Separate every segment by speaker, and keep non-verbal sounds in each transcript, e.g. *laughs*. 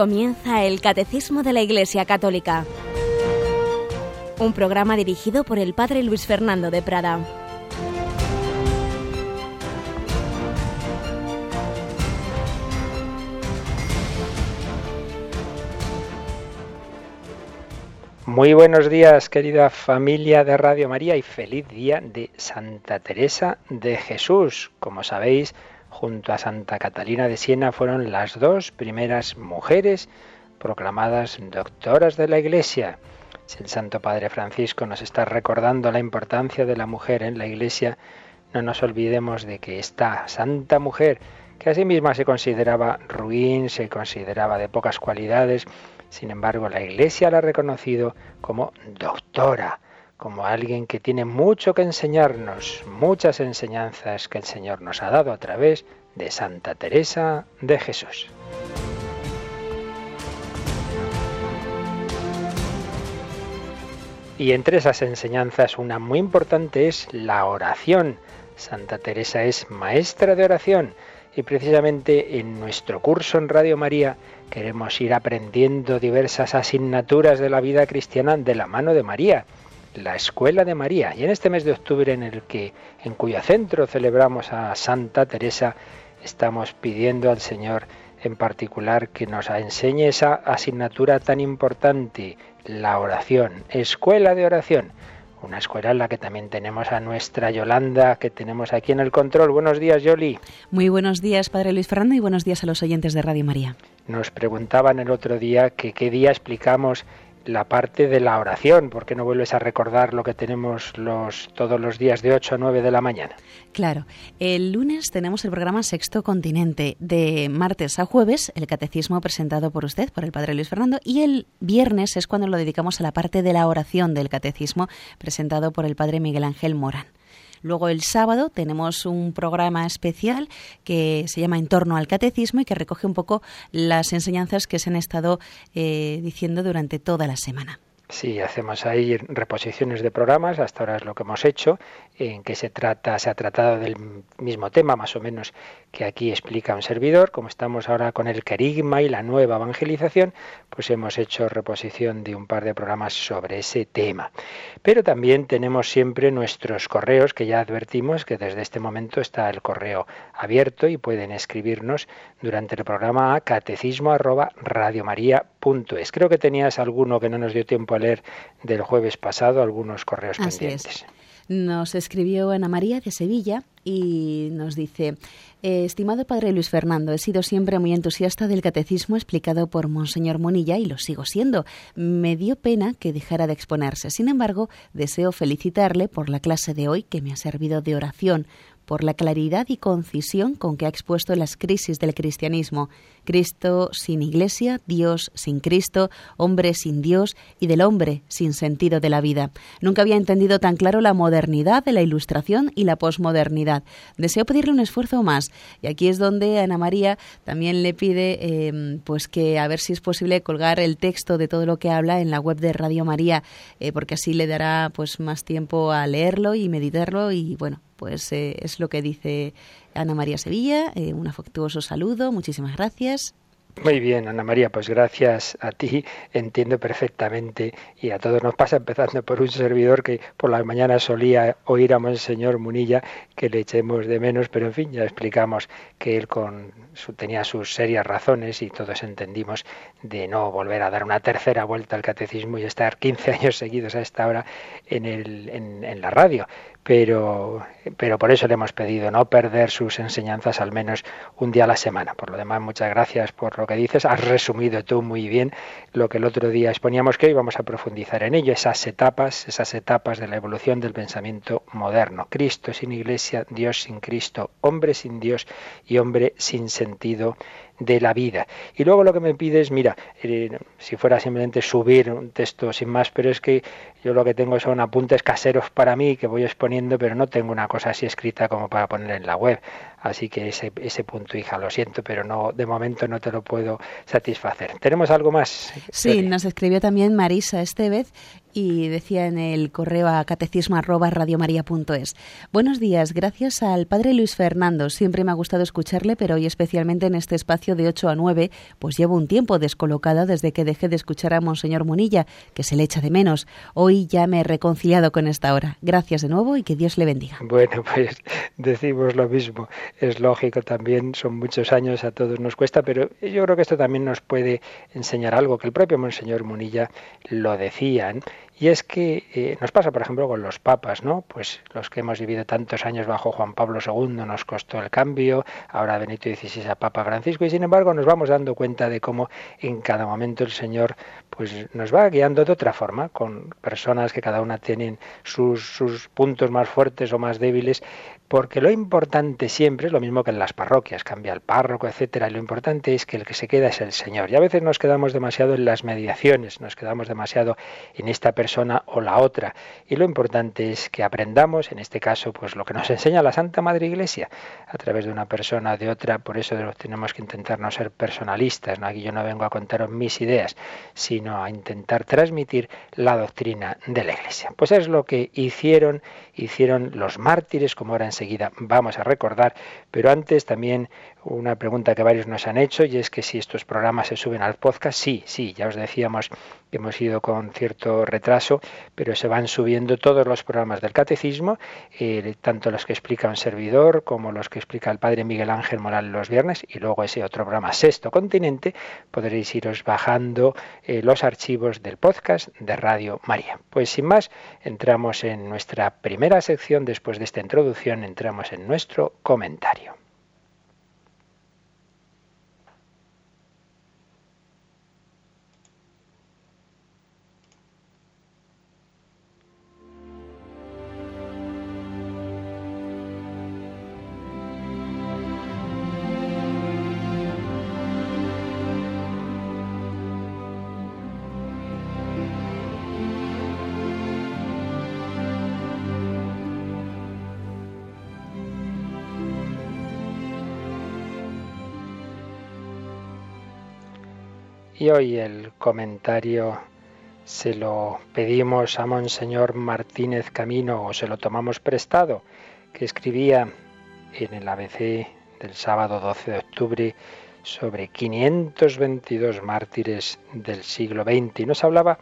Speaker 1: Comienza el Catecismo de la Iglesia Católica, un programa dirigido por el Padre Luis Fernando de Prada.
Speaker 2: Muy buenos días, querida familia de Radio María, y feliz día de Santa Teresa de Jesús. Como sabéis, junto a Santa Catalina de Siena fueron las dos primeras mujeres proclamadas doctoras de la Iglesia. Si el Santo Padre Francisco nos está recordando la importancia de la mujer en la Iglesia, no nos olvidemos de que esta santa mujer, que a sí misma se consideraba ruin, se consideraba de pocas cualidades, sin embargo la Iglesia la ha reconocido como doctora, como alguien que tiene mucho que enseñarnos, muchas enseñanzas que el Señor nos ha dado a través de Santa Teresa de Jesús. Y entre esas enseñanzas una muy importante es la oración. Santa Teresa es maestra de oración y precisamente en nuestro curso en Radio María queremos ir aprendiendo diversas asignaturas de la vida cristiana de la mano de María la Escuela de María. Y en este mes de octubre en el que en cuyo centro celebramos a Santa Teresa, estamos pidiendo al Señor en particular que nos enseñe esa asignatura tan importante, la oración, escuela de oración. Una escuela en la que también tenemos a nuestra Yolanda, que tenemos aquí en el control. Buenos días, Yoli.
Speaker 3: Muy buenos días, Padre Luis Fernando, y buenos días a los oyentes de Radio María.
Speaker 2: Nos preguntaban el otro día que qué día explicamos la parte de la oración, porque no vuelves a recordar lo que tenemos los, todos los días de 8 a 9 de la mañana.
Speaker 3: Claro, el lunes tenemos el programa Sexto Continente, de martes a jueves, el catecismo presentado por usted, por el Padre Luis Fernando, y el viernes es cuando lo dedicamos a la parte de la oración del catecismo, presentado por el Padre Miguel Ángel Morán. Luego el sábado tenemos un programa especial que se llama En torno al catecismo y que recoge un poco las enseñanzas que se han estado eh, diciendo durante toda la semana.
Speaker 2: Sí, hacemos ahí reposiciones de programas, hasta ahora es lo que hemos hecho, en que se trata, se ha tratado del mismo tema más o menos que aquí explica un servidor, como estamos ahora con el querigma y la nueva evangelización, pues hemos hecho reposición de un par de programas sobre ese tema. Pero también tenemos siempre nuestros correos que ya advertimos que desde este momento está el correo abierto y pueden escribirnos durante el programa a catecismo Creo que tenías alguno que no nos dio tiempo a leer del jueves pasado, algunos correos pendientes.
Speaker 3: Nos escribió Ana María de Sevilla y nos dice, eh, estimado padre Luis Fernando, he sido siempre muy entusiasta del catecismo explicado por Monseñor Monilla y lo sigo siendo. Me dio pena que dejara de exponerse. Sin embargo, deseo felicitarle por la clase de hoy que me ha servido de oración por la claridad y concisión con que ha expuesto las crisis del cristianismo. Cristo sin iglesia, Dios sin Cristo, hombre sin Dios y del hombre sin sentido de la vida. Nunca había entendido tan claro la modernidad de la ilustración y la posmodernidad. Deseo pedirle un esfuerzo más y aquí es donde Ana María también le pide em, pues que a ver si es posible colgar el texto de todo lo que habla en la web de Radio María eh, porque así le dará pues más tiempo a leerlo y meditarlo y bueno pues eh, es lo que dice Ana María Sevilla. Eh, un afectuoso saludo, muchísimas gracias.
Speaker 2: Muy bien, Ana María, pues gracias a ti, entiendo perfectamente y a todos nos pasa empezando por un servidor que por la mañana solía oír a Monseñor Munilla que le echemos de menos, pero en fin, ya explicamos que él con tenía sus serias razones y todos entendimos de no volver a dar una tercera vuelta al catecismo y estar 15 *laughs* años seguidos a esta hora en, el, en la radio pero, pero por eso le hemos pedido no perder sus enseñanzas al menos un día a la semana. Por lo demás, muchas gracias por lo que dices. Has resumido tú muy bien lo que el otro día exponíamos que hoy vamos a profundizar en ello, esas etapas, esas etapas de la evolución del pensamiento moderno. Cristo sin iglesia, Dios sin Cristo, hombre sin Dios y hombre sin sentido de la vida. Y luego lo que me pide es, mira, eh, si fuera simplemente subir un texto sin más, pero es que yo lo que tengo son apuntes caseros para mí que voy exponiendo, pero no tengo una cosa así escrita como para poner en la web. Así que ese, ese punto, hija, lo siento, pero no de momento no te lo puedo satisfacer. ¿Tenemos algo más?
Speaker 3: Sí, nos escribió también Marisa Estevez y decía en el correo a catecismo arroba radiomaria.es. Buenos días, gracias al padre Luis Fernando. Siempre me ha gustado escucharle, pero hoy especialmente en este espacio de 8 a 9, pues llevo un tiempo descolocada desde que dejé de escuchar a Monseñor Munilla, que se le echa de menos. Hoy ya me he reconciliado con esta hora. Gracias de nuevo y que Dios le bendiga.
Speaker 2: Bueno, pues decimos lo mismo. Es lógico también, son muchos años, a todos nos cuesta, pero yo creo que esto también nos puede enseñar algo, que el propio Monseñor Munilla lo decía. Y es que eh, nos pasa, por ejemplo, con los papas, ¿no? Pues los que hemos vivido tantos años bajo Juan Pablo II nos costó el cambio, ahora Benito XVI a Papa Francisco, y sin embargo nos vamos dando cuenta de cómo en cada momento el Señor pues nos va guiando de otra forma, con personas que cada una tienen sus, sus puntos más fuertes o más débiles, porque lo importante siempre es lo mismo que en las parroquias, cambia el párroco, etcétera, y lo importante es que el que se queda es el Señor. Y a veces nos quedamos demasiado en las mediaciones, nos quedamos demasiado en esta persona o la otra. Y lo importante es que aprendamos, en este caso, pues lo que nos enseña la Santa Madre Iglesia, a través de una persona o de otra, por eso tenemos que intentar no ser personalistas, ¿no? Aquí yo no vengo a contaros mis ideas, sino a intentar transmitir la doctrina de la Iglesia. Pues es lo que hicieron, hicieron los mártires, como ahora enseguida vamos a recordar, pero antes también una pregunta que varios nos han hecho y es que si estos programas se suben al podcast, sí, sí, ya os decíamos que hemos ido con cierto retraso, pero se van subiendo todos los programas del catecismo, eh, tanto los que explica un servidor como los que explica el padre Miguel Ángel Moral los viernes y luego ese otro programa Sexto Continente, podréis iros bajando eh, los archivos del podcast de Radio María. Pues sin más, entramos en nuestra primera sección, después de esta introducción, entramos en nuestro comentario. Y hoy el comentario se lo pedimos a Monseñor Martínez Camino o se lo tomamos prestado, que escribía en el ABC del sábado 12 de octubre sobre 522 mártires del siglo XX y nos hablaba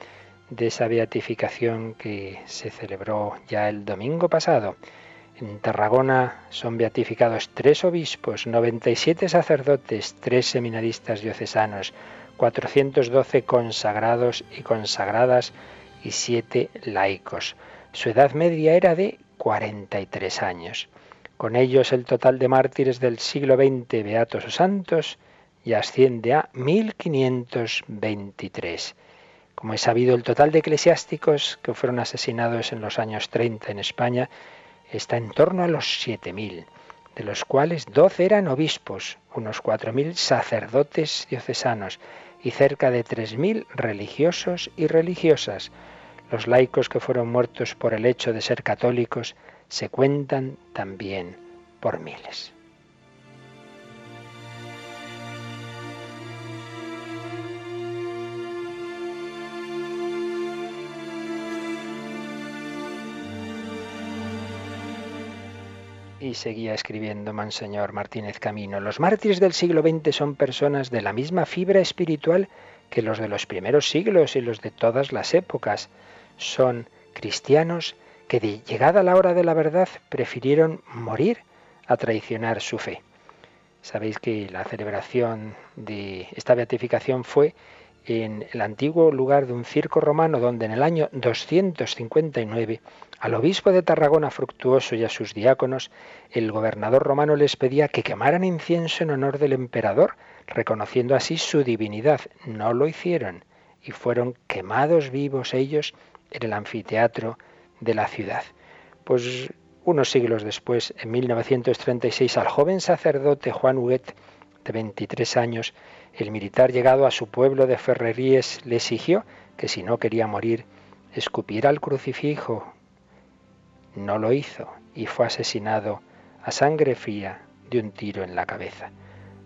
Speaker 2: de esa beatificación que se celebró ya el domingo pasado. En Tarragona son beatificados tres obispos, 97 sacerdotes, tres seminaristas diocesanos, 412 consagrados y consagradas y 7 laicos. Su edad media era de 43 años. Con ellos el total de mártires del siglo XX, beatos o santos, ya asciende a 1523. Como he sabido, el total de eclesiásticos que fueron asesinados en los años 30 en España está en torno a los 7.000, de los cuales 12 eran obispos, unos 4.000 sacerdotes diocesanos, y cerca de 3.000 religiosos y religiosas. Los laicos que fueron muertos por el hecho de ser católicos se cuentan también por miles. Y seguía escribiendo Monseñor Martínez Camino. Los mártires del siglo XX son personas de la misma fibra espiritual que los de los primeros siglos y los de todas las épocas. Son cristianos que de llegada la hora de la verdad prefirieron morir a traicionar su fe. Sabéis que la celebración de esta beatificación fue en el antiguo lugar de un circo romano donde en el año 259 al obispo de Tarragona Fructuoso y a sus diáconos el gobernador romano les pedía que quemaran incienso en honor del emperador, reconociendo así su divinidad. No lo hicieron y fueron quemados vivos ellos en el anfiteatro de la ciudad. Pues unos siglos después, en 1936, al joven sacerdote Juan Huguet, de 23 años, el militar llegado a su pueblo de Ferreríes le exigió que si no quería morir, escupiera el crucifijo. No lo hizo y fue asesinado a sangre fría de un tiro en la cabeza.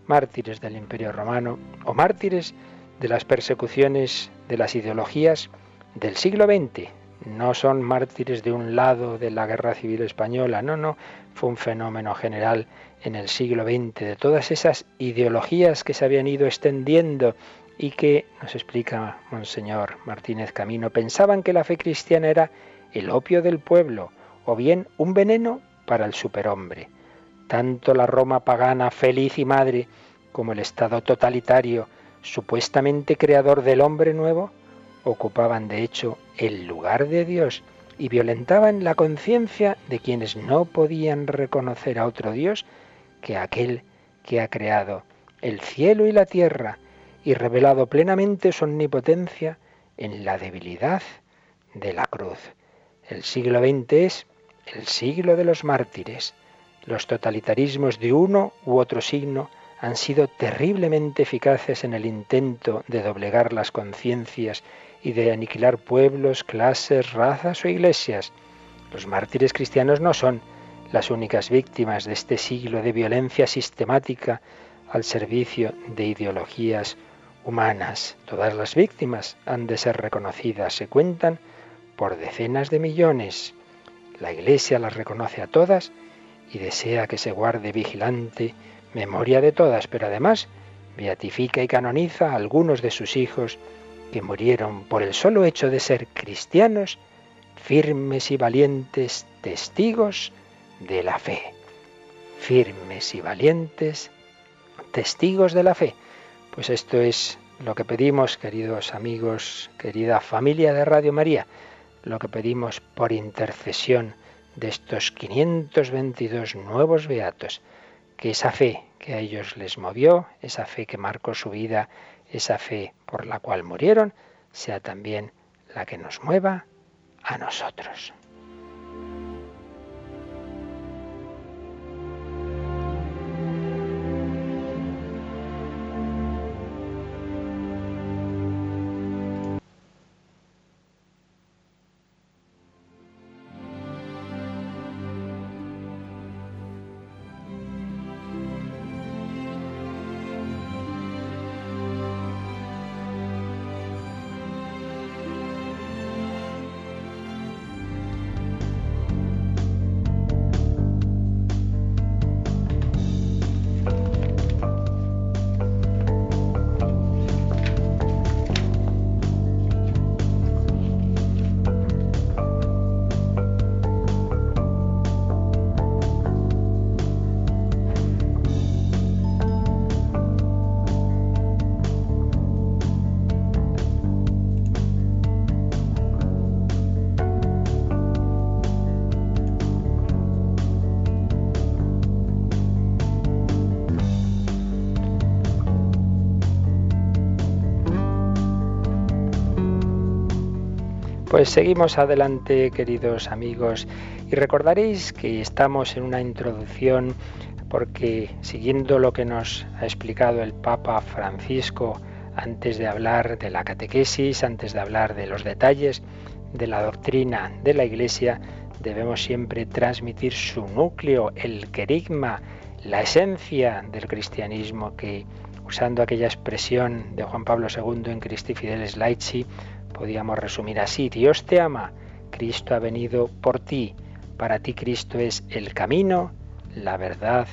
Speaker 2: Mártires del Imperio Romano o mártires de las persecuciones de las ideologías del siglo XX. No son mártires de un lado de la Guerra Civil Española, no, no, fue un fenómeno general en el siglo XX, de todas esas ideologías que se habían ido extendiendo y que, nos explica Monseñor Martínez Camino, pensaban que la fe cristiana era el opio del pueblo o bien un veneno para el superhombre. Tanto la Roma pagana feliz y madre como el Estado totalitario supuestamente creador del hombre nuevo ocupaban de hecho el lugar de Dios y violentaban la conciencia de quienes no podían reconocer a otro Dios que aquel que ha creado el cielo y la tierra y revelado plenamente su omnipotencia en la debilidad de la cruz. El siglo XX es el siglo de los mártires. Los totalitarismos de uno u otro signo han sido terriblemente eficaces en el intento de doblegar las conciencias y de aniquilar pueblos, clases, razas o iglesias. Los mártires cristianos no son las únicas víctimas de este siglo de violencia sistemática al servicio de ideologías humanas. Todas las víctimas han de ser reconocidas, se cuentan por decenas de millones. La Iglesia las reconoce a todas y desea que se guarde vigilante memoria de todas, pero además beatifica y canoniza a algunos de sus hijos que murieron por el solo hecho de ser cristianos, firmes y valientes testigos de la fe. Firmes y valientes testigos de la fe. Pues esto es lo que pedimos, queridos amigos, querida familia de Radio María, lo que pedimos por intercesión de estos 522 nuevos beatos, que esa fe que a ellos les movió, esa fe que marcó su vida, esa fe por la cual murieron, sea también la que nos mueva a nosotros. Pues seguimos adelante, queridos amigos, y recordaréis que estamos en una introducción porque siguiendo lo que nos ha explicado el Papa Francisco antes de hablar de la catequesis, antes de hablar de los detalles de la doctrina de la Iglesia, debemos siempre transmitir su núcleo, el querigma, la esencia del cristianismo que, usando aquella expresión de Juan Pablo II en Christi Fideles Laici, Podríamos resumir así, Dios te ama, Cristo ha venido por ti, para ti Cristo es el camino, la verdad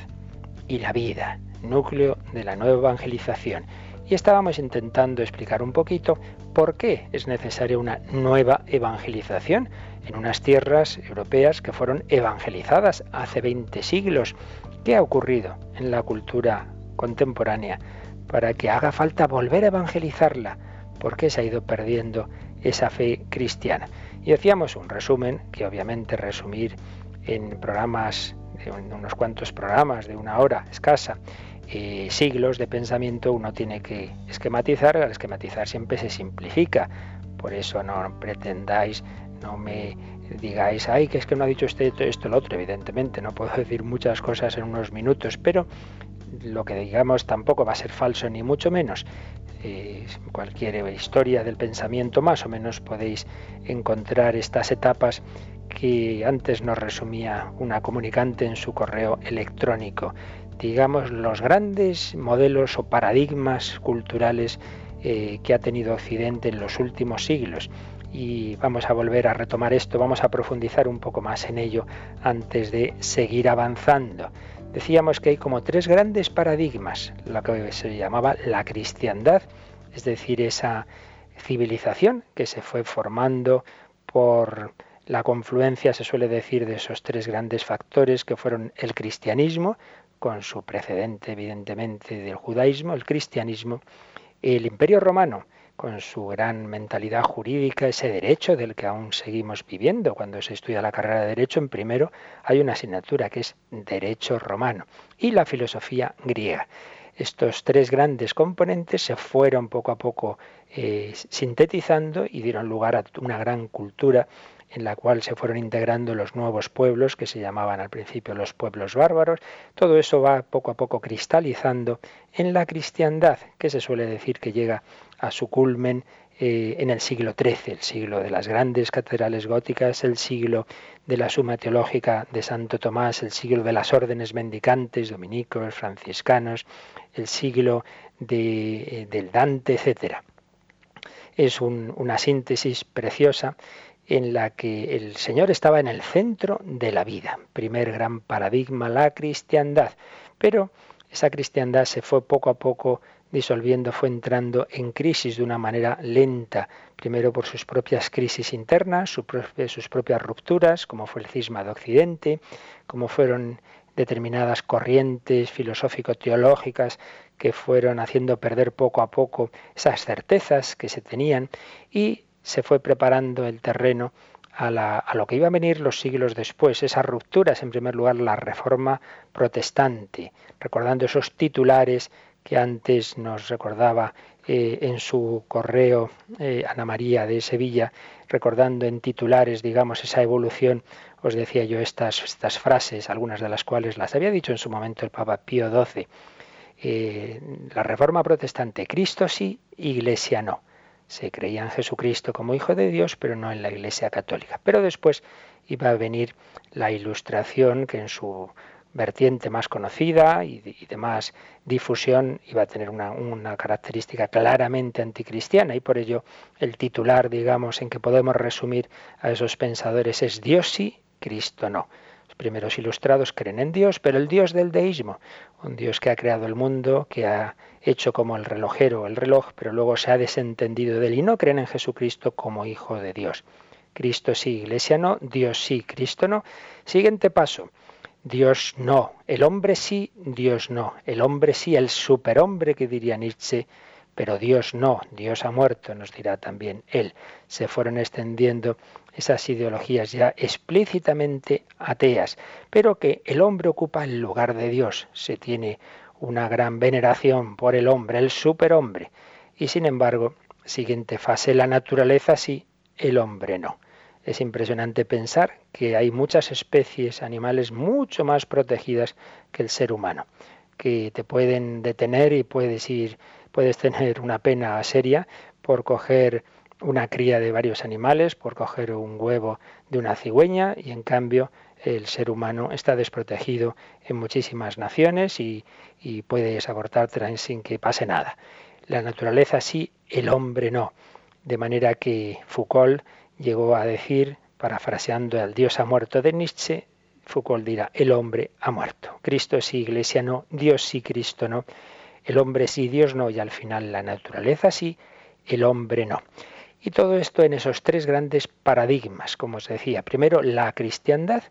Speaker 2: y la vida, núcleo de la nueva evangelización. Y estábamos intentando explicar un poquito por qué es necesaria una nueva evangelización en unas tierras europeas que fueron evangelizadas hace 20 siglos. ¿Qué ha ocurrido en la cultura contemporánea para que haga falta volver a evangelizarla? ¿Por qué se ha ido perdiendo esa fe cristiana? Y decíamos un resumen, que obviamente resumir en programas, en unos cuantos programas de una hora escasa, eh, siglos de pensamiento, uno tiene que esquematizar, al esquematizar siempre se simplifica. Por eso no pretendáis, no me digáis, ay, que es que no ha dicho usted esto, esto, lo otro. Evidentemente, no puedo *laughs* decir muchas cosas en unos minutos, pero lo que digamos tampoco va a ser falso ni mucho menos. Eh, cualquier historia del pensamiento más o menos podéis encontrar estas etapas que antes nos resumía una comunicante en su correo electrónico. digamos, los grandes modelos o paradigmas culturales eh, que ha tenido Occidente en los últimos siglos. Y vamos a volver a retomar esto, vamos a profundizar un poco más en ello antes de seguir avanzando. Decíamos que hay como tres grandes paradigmas, lo que se llamaba la cristiandad, es decir, esa civilización que se fue formando por la confluencia, se suele decir, de esos tres grandes factores que fueron el cristianismo, con su precedente evidentemente del judaísmo, el cristianismo, el imperio romano, con su gran mentalidad jurídica, ese derecho del que aún seguimos viviendo. Cuando se estudia la carrera de derecho, en primero hay una asignatura que es derecho romano y la filosofía griega. Estos tres grandes componentes se fueron poco a poco eh, sintetizando y dieron lugar a una gran cultura en la cual se fueron integrando los nuevos pueblos que se llamaban al principio los pueblos bárbaros. Todo eso va poco a poco cristalizando en la cristiandad, que se suele decir que llega a su culmen eh, en el siglo XIII, el siglo de las grandes catedrales góticas, el siglo de la suma teológica de Santo Tomás, el siglo de las órdenes mendicantes, dominicos, franciscanos, el siglo de, eh, del Dante, etc. Es una síntesis preciosa en la que el Señor estaba en el centro de la vida. Primer gran paradigma, la cristiandad. Pero esa cristiandad se fue poco a poco disolviendo, fue entrando en crisis de una manera lenta, primero por sus propias crisis internas, sus propias rupturas, como fue el cisma de Occidente, como fueron determinadas corrientes filosófico-teológicas que fueron haciendo perder poco a poco esas certezas que se tenían y se fue preparando el terreno a, lo que iba a venir los siglos después, esas rupturas, en primer lugar, la reforma protestante, recordando esos titulares que antes nos recordaba eh, en su correo eh, Ana María de Sevilla, recordando en titulares, digamos, esa evolución, os decía yo estas, estas frases, algunas de las cuales las había dicho en su momento el Papa Pío XII. Eh, la reforma protestante, Cristo sí, Iglesia no se creía en Jesucristo como Hijo de Dios, pero no en la Iglesia católica. Pero después iba a venir la ilustración que en su vertiente más conocida y de, más difusión iba a tener una, una, característica claramente anticristiana y por ello el titular, digamos, en que podemos resumir a esos pensadores es Dios sí, Cristo no primeros ilustrados creen en Dios, pero el Dios del deísmo, un Dios que ha creado el mundo, que ha hecho como el relojero el reloj, pero luego se ha desentendido de él y no creen en Jesucristo como Hijo de Dios. Cristo sí, Iglesia no, Dios sí, Cristo no. Siguiente paso. Dios no, el hombre sí, Dios no, el hombre sí, el superhombre que diría Nietzsche, pero Dios no, Dios ha muerto, nos dirá también él. Se fueron extendiendo esas ideologías ya explícitamente ateas, pero que el hombre ocupa el lugar de Dios. Se tiene una gran veneración por el hombre, el superhombre. Y sin embargo, siguiente fase, la naturaleza sí, el hombre no. Es impresionante pensar que hay muchas especies animales mucho más protegidas que el ser humano, que te pueden detener y puedes ir, puedes tener una pena seria por coger una cría de varios animales por coger un huevo de una cigüeña y en cambio el ser humano está desprotegido en muchísimas naciones y, y puedes abortar sin que pase nada. La naturaleza sí, el hombre no. De manera que Foucault llegó a decir, parafraseando al Dios ha muerto de Nietzsche, Foucault dirá, el hombre ha muerto. Cristo sí, Iglesia no, Dios sí, Cristo no. El hombre sí, Dios no, y al final la naturaleza sí, el hombre no. Y todo esto en esos tres grandes paradigmas, como os decía. Primero, la cristiandad.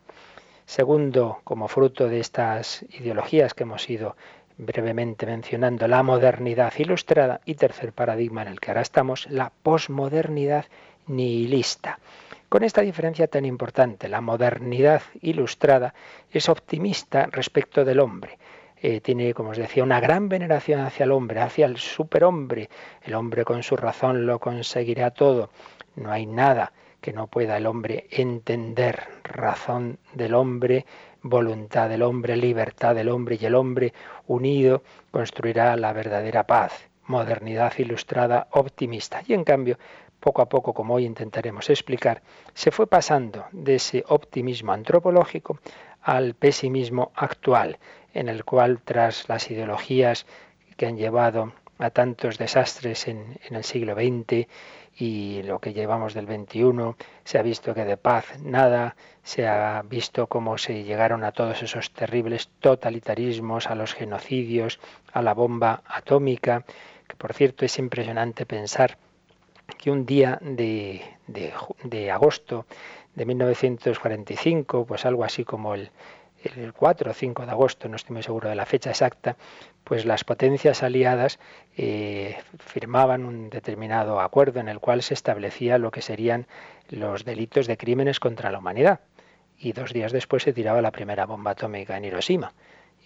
Speaker 2: Segundo, como fruto de estas ideologías que hemos ido brevemente mencionando, la modernidad ilustrada. Y tercer paradigma en el que ahora estamos, la posmodernidad nihilista. Con esta diferencia tan importante, la modernidad ilustrada es optimista respecto del hombre eh, tiene, como os decía, una gran veneración hacia el hombre, hacia el superhombre. El hombre con su razón lo conseguirá todo. No hay nada que no pueda el hombre entender. Razón del hombre, voluntad del hombre, libertad del hombre y el hombre unido construirá la verdadera paz. Modernidad ilustrada optimista. Y en cambio, poco a poco, como hoy intentaremos explicar, se fue pasando de ese optimismo antropológico al pesimismo actual, en el cual tras las ideologías que han llevado a tantos desastres en, el siglo XX y lo que llevamos del XXI, se ha visto que de paz nada, se ha visto cómo se llegaron a todos esos terribles totalitarismos, a los genocidios, a la bomba atómica, que por cierto es impresionante pensar que un día de, de, de agosto de 1945, pues algo así como el, el 4 o 5 de agosto, no estoy muy seguro de la fecha exacta, pues las potencias aliadas eh, firmaban un determinado acuerdo en el cual se establecía lo que serían los delitos de crímenes contra la humanidad. Y dos días después se tiraba la primera bomba atómica en Hiroshima.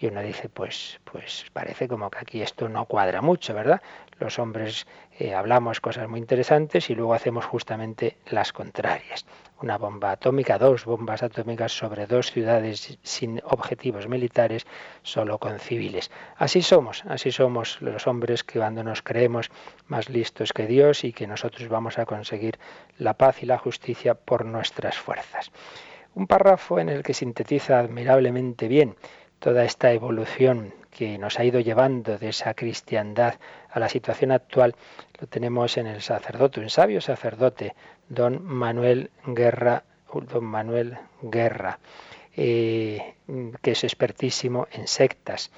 Speaker 2: Y uno dice, pues, pues parece como que aquí esto no cuadra mucho, ¿verdad? Los hombres eh, hablamos cosas muy interesantes y luego hacemos justamente las contrarias. Una bomba atómica, dos bombas atómicas sobre dos ciudades sin objetivos militares, solo con civiles. Así somos, así somos los hombres que cuando nos creemos más listos que Dios y que nosotros vamos a conseguir la paz y la justicia por nuestras fuerzas. Un párrafo en el que sintetiza admirablemente bien toda esta evolución que nos ha ido llevando de esa cristiandad a la situación actual, lo tenemos en el sacerdote, un sabio sacerdote, don Manuel Guerra, don Manuel Guerra, eh, que es expertísimo en sectas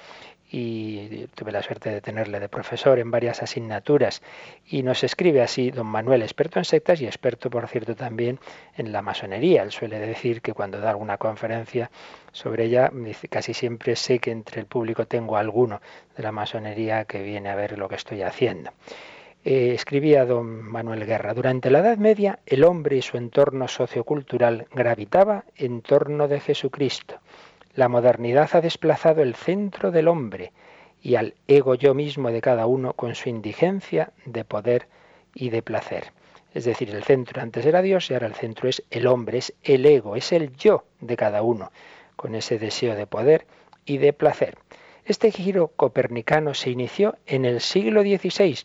Speaker 2: y tuve la suerte de tenerle de profesor en varias asignaturas. Y nos escribe así don Manuel, experto en sectas y experto, por cierto, también en la masonería. Él suele decir que cuando da alguna conferencia sobre ella, casi siempre sé que entre el público tengo alguno de la masonería que viene a ver lo que estoy haciendo. Eh, escribía don Manuel Guerra, durante la Edad Media el hombre y su entorno sociocultural gravitaba en torno de Jesucristo la modernidad ha desplazado el centro del hombre y al ego yo mismo de cada uno con su indigencia de poder y de placer. Es decir, el centro antes era Dios y ahora el centro es el hombre, es el ego, es el yo de cada uno, con ese deseo de poder y de placer. Este giro copernicano se inició en el siglo XVI,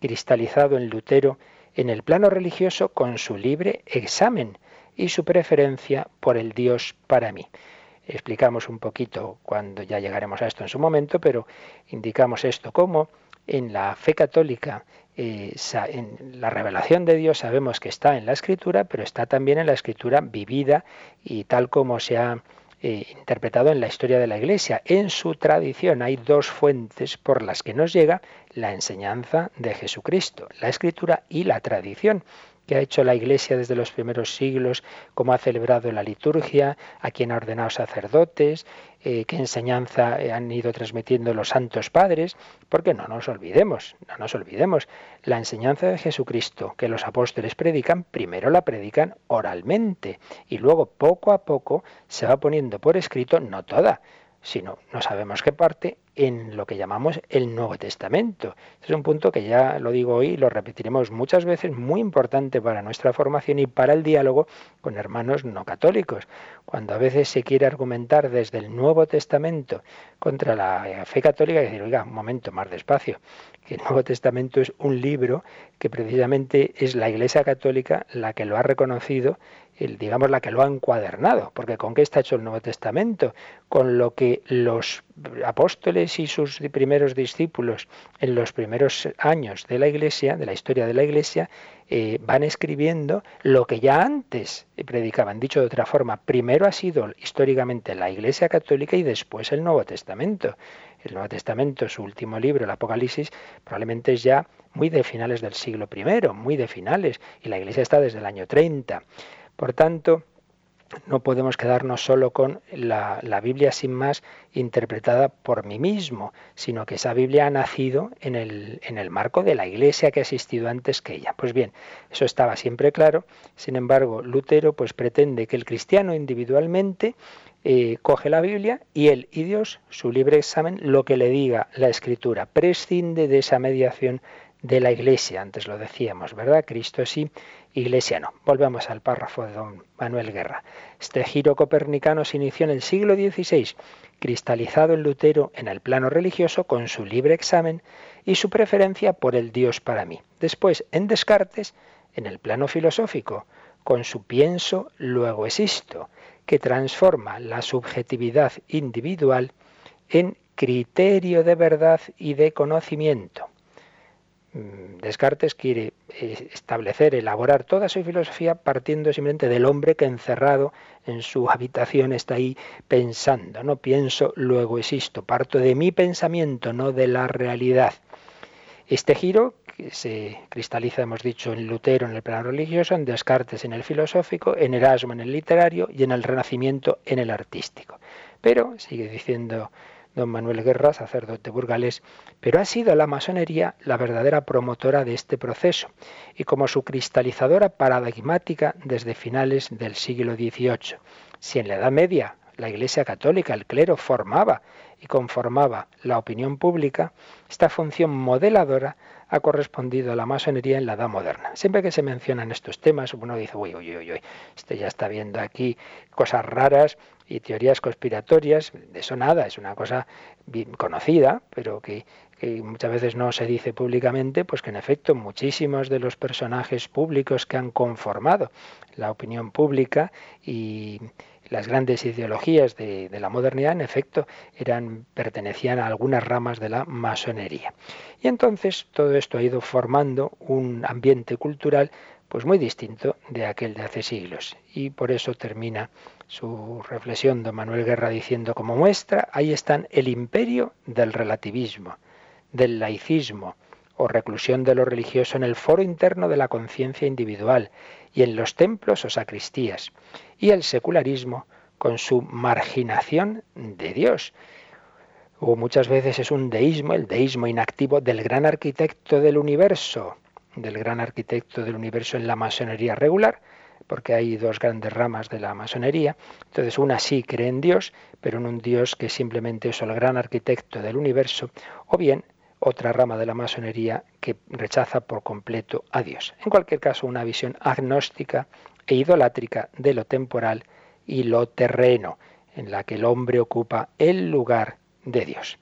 Speaker 2: cristalizado en Lutero en el plano religioso con su libre examen y su preferencia por el Dios para mí explicamos un poquito cuando ya llegaremos a esto en su momento, pero indicamos esto como en la fe católica, eh, en la revelación de Dios sabemos que está en la escritura, pero está también en la escritura vivida y tal como se ha eh, interpretado en la historia de la Iglesia. En su tradición hay dos fuentes por las que nos llega la enseñanza de Jesucristo, la escritura y la tradición que ha hecho la Iglesia desde los primeros siglos, cómo ha celebrado la liturgia, a quién ha ordenado sacerdotes, eh, qué enseñanza han ido transmitiendo los santos padres, porque no nos olvidemos, no nos olvidemos, la enseñanza de Jesucristo que los apóstoles predican, primero la predican oralmente y luego poco a poco se va poniendo por escrito, no toda, sino no sabemos qué parte en lo que llamamos el Nuevo Testamento. Este es un punto que ya lo digo hoy lo repetiremos muchas veces, muy importante para nuestra formación y para el diálogo con hermanos no católicos. Cuando a veces se quiere argumentar desde el Nuevo Testamento contra la fe católica, decir, oiga, un momento, más despacio, que el Nuevo Testamento es un libro que precisamente es la Iglesia Católica la que lo ha reconocido digamos, la que lo ha encuadernado, porque ¿con qué está hecho el Nuevo Testamento? Con lo que los apóstoles y sus primeros discípulos en los primeros años de la Iglesia, de la historia de la Iglesia, eh, van escribiendo lo que ya antes predicaban. Dicho de otra forma, primero ha sido históricamente la Iglesia Católica y después el Nuevo Testamento. El Nuevo Testamento, su último libro, el Apocalipsis, probablemente es ya muy de finales del siglo I, muy de finales, y la Iglesia está desde el año 30. Por tanto, no podemos quedarnos solo con la, Biblia sin más interpretada por mí mismo, sino que esa Biblia ha nacido en el, marco de la Iglesia que ha existido antes que ella. Pues bien, eso estaba siempre claro. Sin embargo, Lutero pues pretende que el cristiano individualmente eh, coge la Biblia y él y Dios, su libre examen, lo que le diga la Escritura, prescinde de esa mediación de la Iglesia. Antes lo decíamos, ¿verdad? Cristo sí Iglesia no. Volvemos al párrafo de don Manuel Guerra. Este giro copernicano se inició en el siglo XVI, cristalizado en Lutero en el plano religioso con su libre examen y su preferencia por el Dios para mí. Después, en Descartes, en el plano filosófico, con su pienso, luego existo, que transforma la subjetividad individual en criterio de verdad y de conocimiento. Mm, Descartes quiere eh, establecer, elaborar toda su filosofía partiendo simplemente del hombre que encerrado en su habitación está ahí pensando. No pienso, luego existo. Parto de mi pensamiento, no de la realidad. Este giro que se cristaliza, hemos dicho, en Lutero en el plano religioso, en Descartes en el filosófico, en Erasmo en el literario y en el Renacimiento en el artístico. Pero, sigue diciendo don Manuel Guerra, sacerdote burgalés, pero ha sido la masonería la verdadera promotora de este proceso y como su cristalizadora paradigmática desde finales del siglo XVIII. Si en la Edad Media la Iglesia Católica, el clero, formaba y conformaba la opinión pública, esta función modeladora ha correspondido a la masonería en la edad moderna. Siempre que se mencionan estos temas, uno dice, uy, uy, uy, uy, este ya está viendo aquí cosas raras y teorías conspiratorias. De eso nada, es una cosa bien conocida, pero que, que muchas veces no se dice públicamente, pues que en efecto muchísimos de los personajes públicos que han conformado la opinión pública y las grandes ideologías de, la modernidad, en efecto, eran, pertenecían a algunas ramas de la masonería. Y entonces todo esto ha ido formando un ambiente cultural pues muy distinto de aquel de hace siglos. Y por eso termina su reflexión don Manuel Guerra diciendo como muestra, ahí están el imperio del relativismo, del laicismo o reclusión de lo religioso en el foro interno de la conciencia individual y en los templos o sacristías, y el secularismo con su marginación de Dios. O muchas veces es un deísmo, el deísmo inactivo del gran arquitecto del universo, del gran arquitecto del universo en la masonería regular, porque hay dos grandes ramas de la masonería. Entonces, una sí cree en Dios, pero en un Dios que simplemente es el gran arquitecto del universo, o bien otra rama de la masonería que rechaza por completo a Dios. En cualquier caso, una visión agnóstica e idolátrica de lo temporal y lo terreno, en la que el hombre ocupa el lugar de Dios.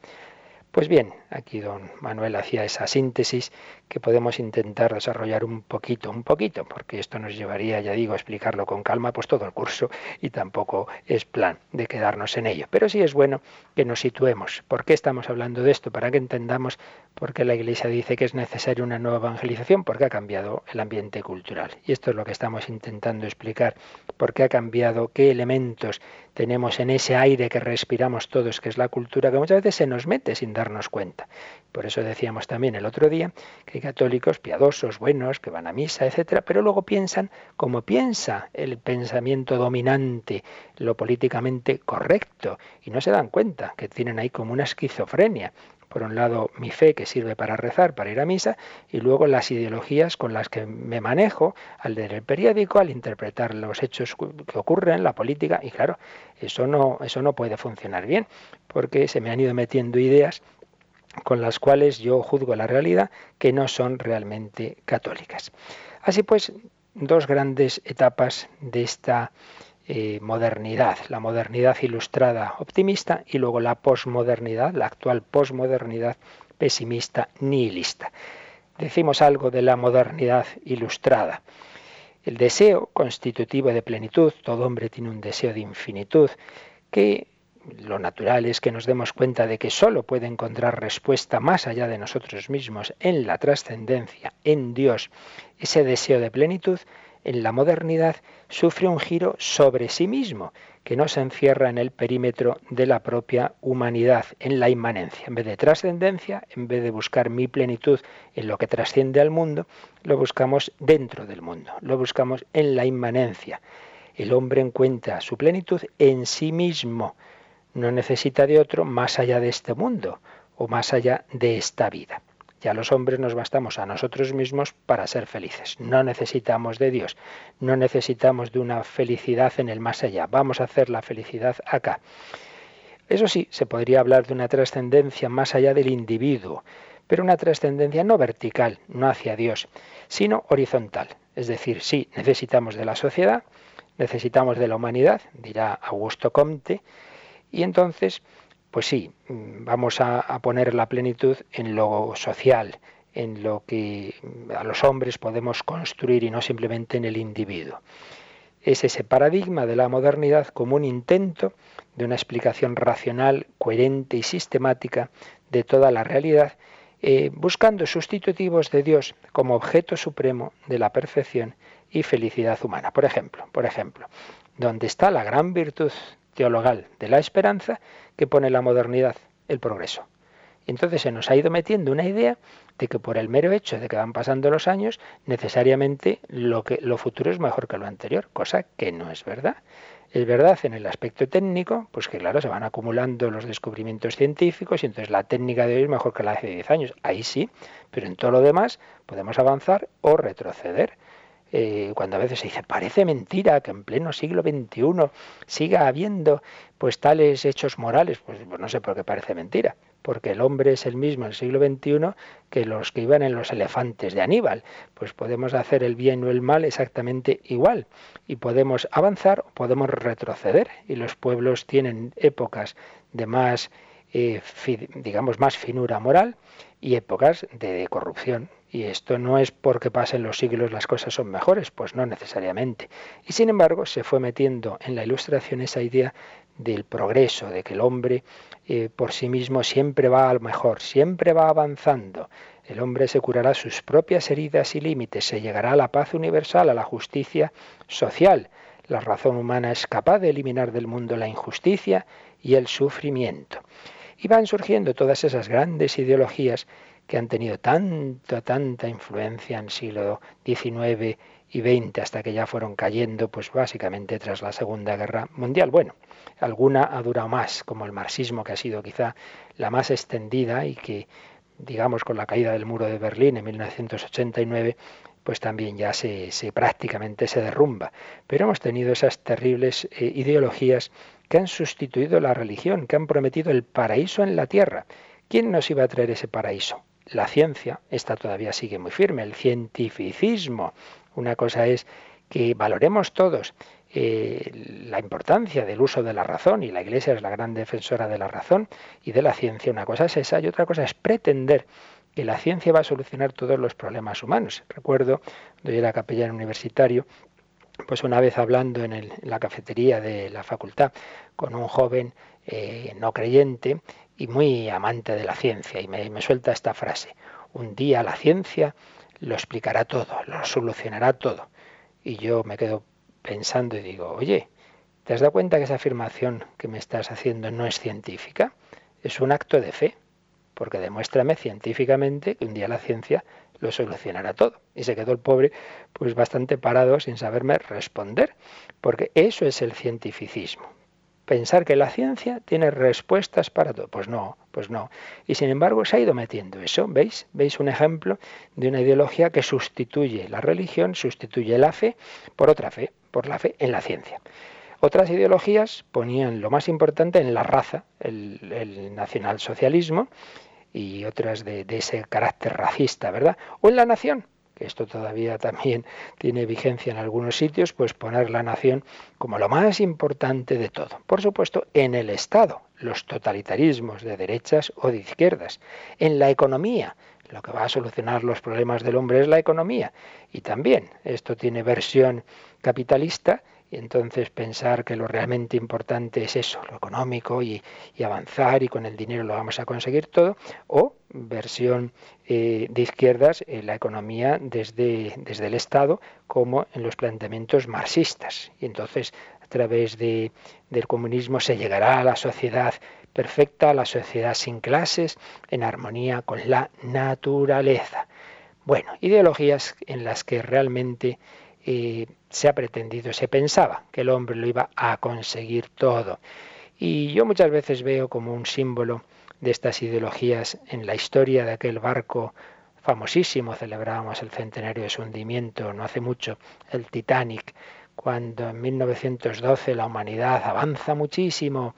Speaker 2: Pues bien, aquí don Manuel hacía esa síntesis que podemos intentar desarrollar un poquito, un poquito, porque esto nos llevaría, ya digo, a explicarlo con calma, pues todo el curso y tampoco es plan de quedarnos en ello. Pero sí es bueno que nos situemos. ¿Por qué estamos hablando de esto? Para que entendamos por qué la Iglesia dice que es necesaria una nueva evangelización, porque ha cambiado el ambiente cultural. Y esto es lo que estamos intentando explicar, por qué ha cambiado, qué elementos tenemos en ese aire que respiramos todos, que es la cultura, que muchas veces se nos mete sin darnos cuenta. Por eso decíamos también el otro día que hay católicos piadosos, buenos, que van a misa, etcétera, pero luego piensan como piensa el pensamiento dominante, lo políticamente correcto, y no se dan cuenta que tienen ahí como una esquizofrenia por un lado mi fe que sirve para rezar, para ir a misa, y luego las ideologías con las que me manejo al leer el periódico, al interpretar los hechos que ocurren, la política, y claro, eso no, eso no puede funcionar bien, porque se me han ido metiendo ideas con las cuales yo juzgo la realidad que no son realmente católicas. Así pues, dos grandes etapas de esta eh, modernidad, la modernidad ilustrada optimista y luego la posmodernidad, la actual posmodernidad pesimista nihilista. Decimos algo de la modernidad ilustrada. El deseo constitutivo de plenitud, todo hombre tiene un deseo de infinitud, que lo natural es que nos demos cuenta de que sólo puede encontrar respuesta más allá de nosotros mismos en la trascendencia, en Dios. Ese deseo de plenitud en la modernidad sufre un giro sobre sí mismo, que no se encierra en el perímetro de la propia humanidad, en la inmanencia. En vez de trascendencia, en vez de buscar mi plenitud en lo que trasciende al mundo, lo buscamos dentro del mundo, lo buscamos en la inmanencia. El hombre encuentra su plenitud en sí mismo, no necesita de otro más allá de este mundo o más allá de esta vida. Ya los hombres nos bastamos a nosotros mismos para ser felices. No necesitamos de Dios, no necesitamos de una felicidad en el más allá. Vamos a hacer la felicidad acá. Eso sí, se podría hablar de una trascendencia más allá del individuo, pero una trascendencia no vertical, no hacia Dios, sino horizontal. Es decir, sí, necesitamos de la sociedad, necesitamos de la humanidad, dirá Augusto Comte, y entonces pues sí, vamos a, poner la plenitud en lo social, en lo que a los hombres podemos construir y no simplemente en el individuo. es ese paradigma de la modernidad como un intento de una explicación racional, coherente y sistemática de toda la realidad, eh, buscando sustitutivos de Dios como objeto supremo de la perfección y felicidad humana. Por ejemplo, por ejemplo, donde está la gran virtud teologal de la esperanza que pone la modernidad, el progreso. Y entonces se nos ha ido metiendo una idea de que por el mero hecho de que van pasando los años, necesariamente lo, que, lo futuro es mejor que lo anterior, cosa que no es verdad. Es verdad en el aspecto técnico, pues que claro, se van acumulando los descubrimientos científicos y entonces la técnica de hoy es mejor que la de hace 10 años. Ahí sí, pero en todo lo demás podemos avanzar o retroceder. Eh, cuando a veces se dice, parece mentira que en pleno siglo XXI siga habiendo pues tales hechos morales, pues, pues no sé por qué parece mentira porque el hombre es el mismo en el siglo XXI que los que iban en los elefantes de Aníbal. Pues podemos hacer el bien o el mal exactamente igual y podemos avanzar o podemos retroceder. Y los pueblos tienen épocas de más, eh, digamos, más finura moral y épocas de corrupción. Y esto no es porque pasen los siglos las cosas son mejores, pues no necesariamente. Y sin embargo se fue metiendo en la ilustración esa idea del progreso, de que el hombre eh, por sí mismo siempre va al mejor, siempre va avanzando. El hombre se curará sus propias heridas y límites, se llegará a la paz universal, a la justicia social. La razón humana es capaz de eliminar del mundo la injusticia y el sufrimiento. Y van surgiendo todas esas grandes ideologías que han tenido tanta, tanta influencia en siglo XIX y XX hasta que ya fueron cayendo, pues básicamente tras la Segunda Guerra Mundial. Bueno, alguna ha durado más, como el marxismo, que ha sido quizá la más extendida y que, digamos, con la caída del muro de Berlín en 1989, pues también ya se, prácticamente se derrumba. Pero hemos tenido esas terribles eh, ideologías que han sustituido la religión, que han prometido el paraíso en la tierra. ¿Quién nos iba a traer ese paraíso? La ciencia, esta todavía sigue muy firme, el cientificismo. Una cosa es que valoremos todos eh, la importancia del uso de la razón, y la Iglesia es la gran defensora de la razón y de la ciencia. Una cosa es esa y otra cosa es pretender que la ciencia va a solucionar todos los problemas humanos. Recuerdo, cuando yo era capellán universitario, pues una vez hablando en, la cafetería de la facultad con un joven eh, no creyente y muy amante de la ciencia, y me suelta esta frase, un día la ciencia lo explicará todo, lo solucionará todo. Y yo me quedo pensando y digo, oye, ¿te has dado cuenta que esa afirmación que me estás haciendo no es científica? Es un acto de fe, porque demuéstrame científicamente que un día la ciencia lo solucionará todo. Y se quedó el pobre pues bastante parado sin saberme responder, porque eso es el cientificismo pensar que la ciencia tiene respuestas para todo. Pues no, pues no. Y sin embargo se ha ido metiendo eso. ¿Veis? ¿Veis un ejemplo de una ideología que sustituye la religión, sustituye la fe por otra fe, por la fe en la ciencia? Otras ideologías ponían lo más importante en la raza, el, nacionalsocialismo y otras de, ese carácter racista, ¿verdad? O en la nación, que esto todavía también *laughs* tiene vigencia en algunos sitios, pues poner la nación como lo más importante de todo. Por supuesto, en el Estado, los totalitarismos de derechas o de izquierdas, en la economía, lo que va a solucionar los problemas del hombre es la economía. Y también esto tiene versión capitalista y entonces pensar que lo realmente importante es eso, lo económico y, avanzar y con el dinero lo vamos a conseguir todo, o versión eh, de izquierdas, eh, la economía desde, desde el Estado como en los planteamientos marxistas. Y entonces a través de, del comunismo se llegará a la sociedad perfecta, a la sociedad sin clases, en armonía con la naturaleza. Bueno, ideologías en las que realmente se ha pretendido, se pensaba que el hombre lo iba a conseguir todo. Y yo muchas veces veo como un símbolo de estas ideologías en la historia de aquel barco famosísimo, celebrábamos el centenario de su hundimiento no hace mucho, el Titanic, cuando en 1912 la humanidad avanza muchísimo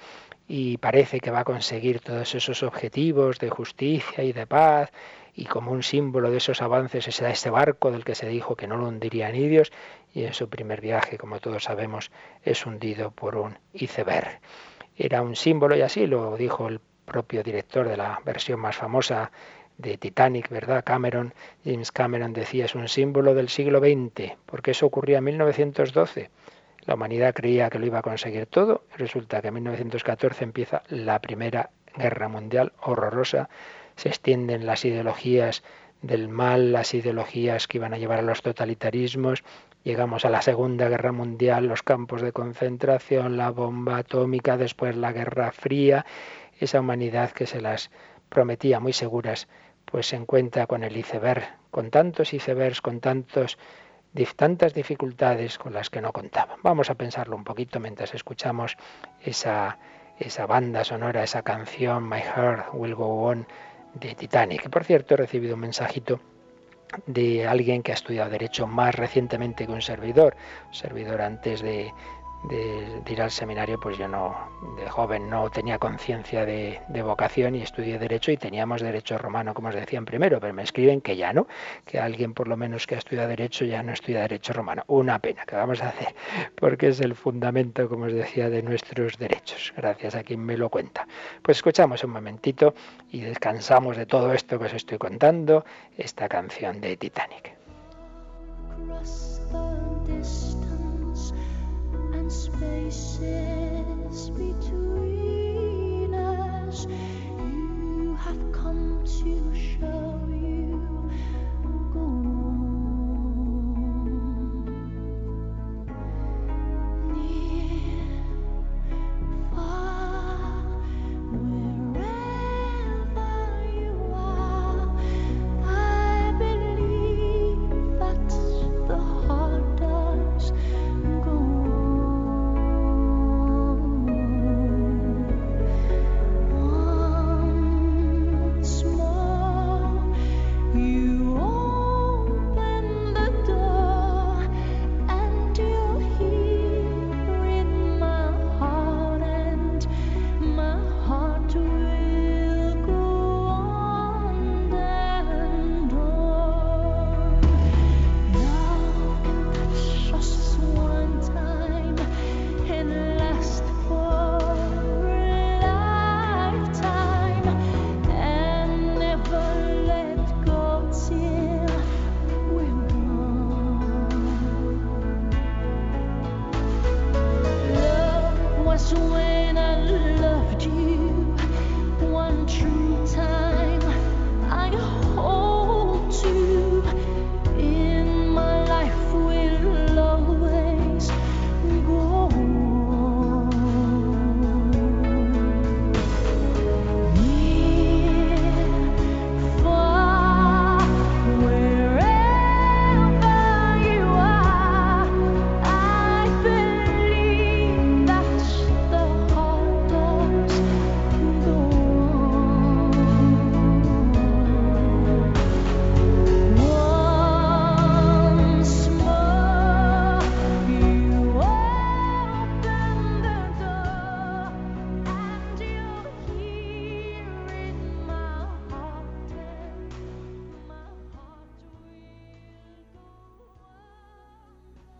Speaker 2: y parece que va a conseguir todos esos objetivos de justicia y de paz y como un símbolo de esos avances es ese barco del que se dijo que no lo hundiría ni y en su primer viaje, como todos sabemos, es hundido por un iceberg. Era un símbolo y así lo dijo el propio director de la versión más famosa de Titanic, ¿verdad? Cameron, James Cameron decía, es un símbolo del siglo XX, porque eso ocurría en 1912. La humanidad creía que lo iba a conseguir todo. Resulta que en 1914 empieza la Primera Guerra Mundial horrorosa. Se extienden las ideologías del mal, las ideologías que iban a llevar a los totalitarismos. Llegamos a la Segunda Guerra Mundial, los campos de concentración, la bomba atómica, después la Guerra Fría. Esa humanidad que se las prometía muy seguras, pues se encuentra con el iceberg, con tantos icebergs, con tantos tantas dificultades con las que no contaban. Vamos a pensarlo un poquito mientras escuchamos esa, esa banda sonora, esa canción My Heart Will Go On de Titanic. Por cierto, he recibido un mensajito de alguien que ha estudiado Derecho más recientemente que un servidor, servidor antes de, de, ir al seminario, pues yo no, de joven no tenía conciencia de, vocación y estudié Derecho y teníamos Derecho romano, como os decían primero, pero me escriben que ya no, que alguien por lo menos que ha estudiado Derecho ya no estudia Derecho romano. Una pena, que vamos a hacer? *laughs* Porque es el fundamento, como os decía, de nuestros derechos. Gracias a quien me lo cuenta. Pues escuchamos un momentito y descansamos de todo esto que os estoy contando, esta canción de Titanic. between to show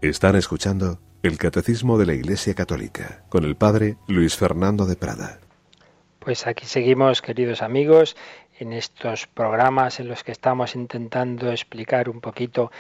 Speaker 4: Están escuchando el Catecismo de la Iglesia Católica con el Padre Luis Fernando de Prada.
Speaker 2: Pues aquí seguimos, queridos amigos, en estos programas en los que estamos intentando explicar un poquito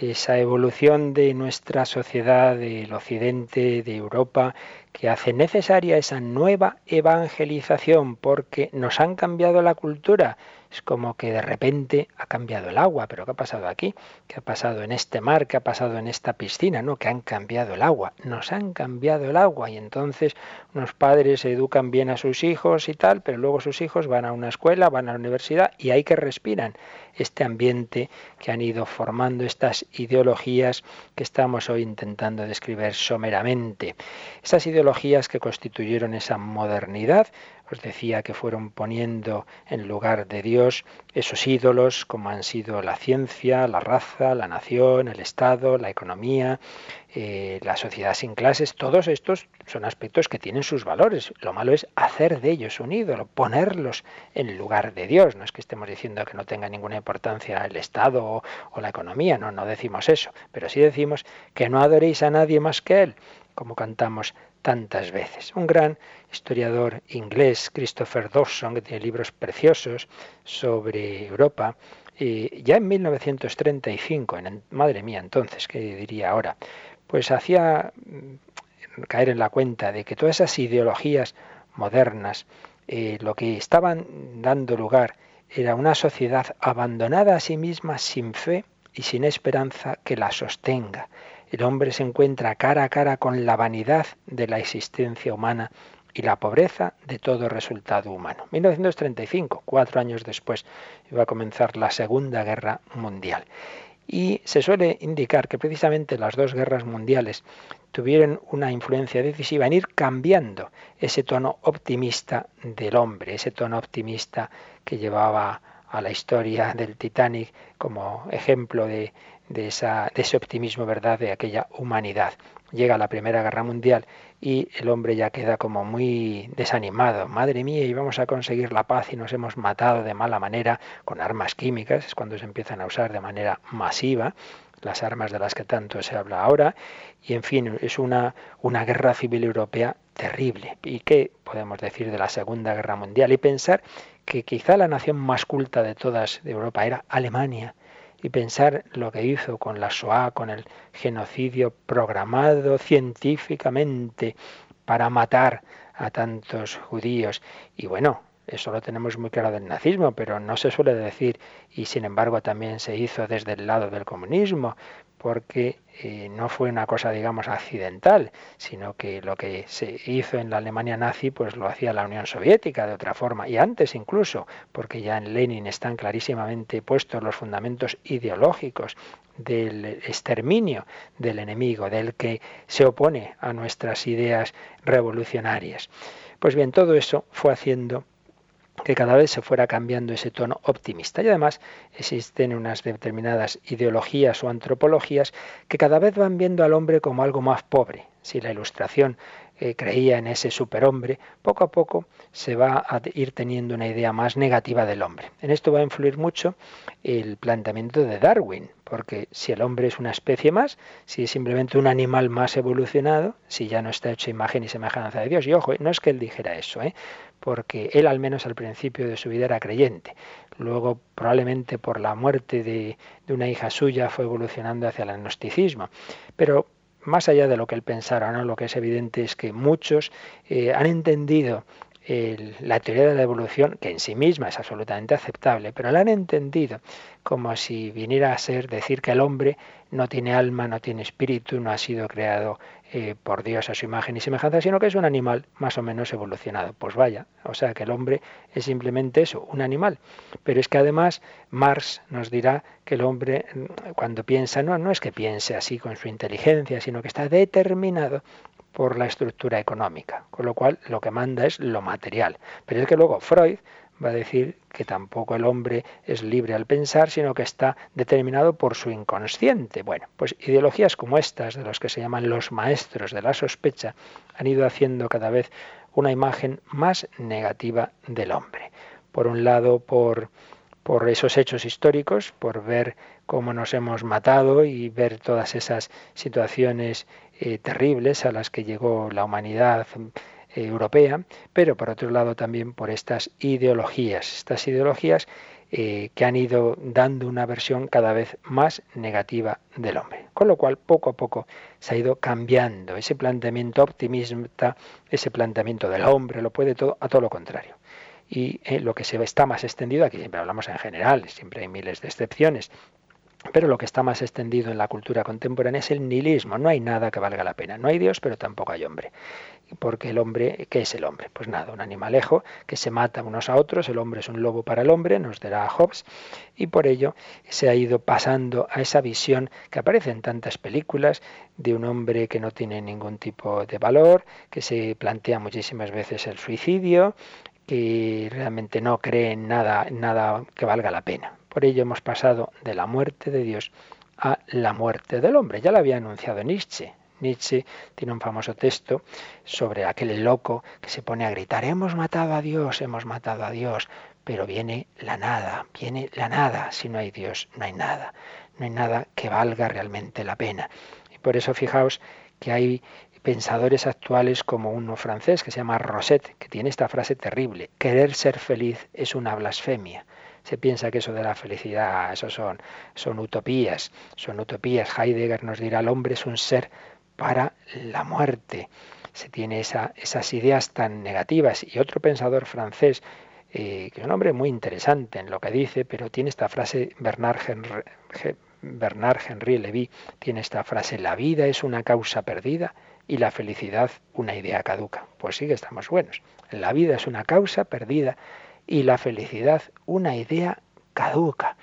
Speaker 2: esa evolución de nuestra sociedad, del occidente, de Europa, que hace necesaria esa nueva evangelización porque nos han cambiado la cultura es como que de repente ha cambiado el agua, pero ¿qué ha pasado aquí? ¿Qué ha pasado en este mar? ¿Qué ha pasado en esta piscina? No, que han cambiado el agua. Nos han cambiado el agua y entonces unos padres educan bien a sus hijos y tal, pero luego sus hijos van a una escuela, van a la universidad y hay que respiran este ambiente que han ido formando estas ideologías que estamos hoy intentando describir someramente. Esas ideologías que constituyeron esa modernidad os decía que fueron poniendo en lugar de Dios esos ídolos como han sido la ciencia, la raza, la nación, el Estado, la economía, eh, la sociedad sin clases, todos estos son aspectos que tienen sus valores. Lo malo es hacer de ellos un ídolo, ponerlos en lugar de Dios. No es que estemos diciendo que no tenga ninguna importancia el Estado o, o la economía, no, no decimos eso, pero sí decimos que no adoréis a nadie más que Él, como cantamos tantas veces. Un gran historiador inglés, Christopher Dawson, que tiene libros preciosos sobre Europa, y ya en 1935, en, madre mía entonces, ¿qué diría ahora? Pues hacía caer en la cuenta de que todas esas ideologías modernas, eh, lo que estaban dando lugar era una sociedad abandonada a sí misma, sin fe y sin esperanza que la sostenga. El hombre se encuentra cara a cara con la vanidad de la existencia humana y la pobreza de todo resultado humano. 1935, cuatro años después, iba a comenzar la Segunda Guerra Mundial. Y se suele indicar que precisamente las dos guerras mundiales tuvieron una influencia decisiva en ir cambiando ese tono optimista del hombre, ese tono optimista que llevaba a la historia del Titanic como ejemplo de, de, esa, de ese optimismo, ¿verdad?, de aquella humanidad. Llega la Primera Guerra Mundial y el hombre ya queda como muy desanimado. Madre mía, íbamos a conseguir la paz y nos hemos matado de mala manera con armas químicas, es cuando se empiezan a usar de manera masiva las armas de las que tanto se habla ahora, y en fin, es una, una guerra civil europea terrible. ¿Y qué podemos decir de la Segunda Guerra Mundial? Y pensar que quizá la nación más culta de todas de Europa era Alemania, y pensar lo que hizo con la SOA, con el genocidio programado científicamente para matar a tantos judíos. Y bueno, eso lo tenemos muy claro del nazismo, pero no se suele decir, y sin embargo también se hizo desde el lado del comunismo, porque eh, no fue una cosa, digamos, accidental, sino que lo que se hizo en la Alemania nazi, pues lo hacía la Unión Soviética de otra forma, y antes incluso, porque ya en Lenin están clarísimamente puestos los fundamentos ideológicos del exterminio del enemigo, del que se opone a nuestras ideas revolucionarias. Pues bien, todo eso fue haciendo que cada vez se fuera cambiando ese tono optimista. Y además existen unas determinadas ideologías o antropologías que cada vez van viendo al hombre como algo más pobre. Si la ilustración eh, creía en ese superhombre, poco a poco se va a ir teniendo una idea más negativa del hombre. En esto va a influir mucho el planteamiento de Darwin, porque si el hombre es una especie más, si es simplemente un animal más evolucionado, si ya no está hecho imagen y semejanza de Dios, y ojo, no es que él dijera eso, ¿eh? Porque él al menos al principio de su vida era creyente. Luego, probablemente por la muerte de, una hija suya, fue evolucionando hacia el agnosticismo. Pero más allá de lo que él pensara, ¿no? lo que es evidente es que muchos eh, han entendido la teoría de la evolución, que en sí misma es absolutamente aceptable, pero la han entendido como si viniera a ser decir que el hombre no tiene alma, no tiene espíritu, no ha sido creado eh, por Dios a su imagen y semejanza, sino que es un animal más o menos evolucionado. Pues vaya, o sea que el hombre es simplemente eso, un animal. Pero es que además Marx nos dirá que el hombre cuando piensa, no, no es que piense así con su inteligencia, sino que está determinado por la estructura económica, con lo cual lo que manda es lo material. Pero es que luego Freud va a decir que tampoco el hombre es libre al pensar, sino que está determinado por su inconsciente. Bueno, pues ideologías como estas, de los que se llaman los maestros de la sospecha, han ido haciendo cada vez una imagen más negativa del hombre. Por un lado, por, por esos hechos históricos, por ver cómo nos hemos matado y ver todas esas situaciones eh, terribles a las que llegó la humanidad eh, europea, pero por otro lado también por estas ideologías, estas ideologías eh, que han ido dando una versión cada vez más negativa del hombre. Con lo cual, poco a poco se ha ido cambiando ese planteamiento optimista, ese planteamiento del hombre, lo puede todo, a todo lo contrario. Y lo que se está más extendido, aquí siempre hablamos en general, siempre hay miles de excepciones, pero lo que está más extendido en la cultura contemporánea es el nihilismo. No hay nada que valga la pena. No hay Dios, pero tampoco hay hombre. Porque el hombre, ¿qué es el hombre? Pues nada, un animalejo que se mata unos a otros. El hombre es un lobo para el hombre, nos dirá Hobbes. Y por ello se ha ido pasando a esa visión que aparece en tantas películas de un hombre que no tiene ningún tipo de valor, que se plantea muchísimas veces el suicidio, que realmente no cree en nada, en nada que valga la pena. Por ello hemos pasado de la muerte de Dios a la muerte del hombre. Ya lo había anunciado Nietzsche. Nietzsche tiene un famoso texto sobre aquel loco que se pone a gritar, hemos matado a Dios, hemos matado a Dios, pero viene la nada, viene la nada. Si no hay Dios, no hay nada. No hay nada que valga realmente la pena. Y por eso fijaos que hay pensadores actuales como uno francés que se llama Rosette, que tiene esta frase terrible, querer ser feliz es una blasfemia se piensa que eso de la felicidad, eso son, son utopías, son utopías. Heidegger nos dirá, el hombre es un ser para la muerte. Se tiene esas ideas tan negativas. Y otro pensador francés, eh, que es un hombre muy interesante en lo que dice, pero tiene esta frase, Bernard Henry, Bernard Henry Levy, tiene esta frase, la vida es una causa perdida y la felicidad una idea caduca. Pues sí que estamos buenos. La vida es una causa perdida y la felicidad una idea caduca.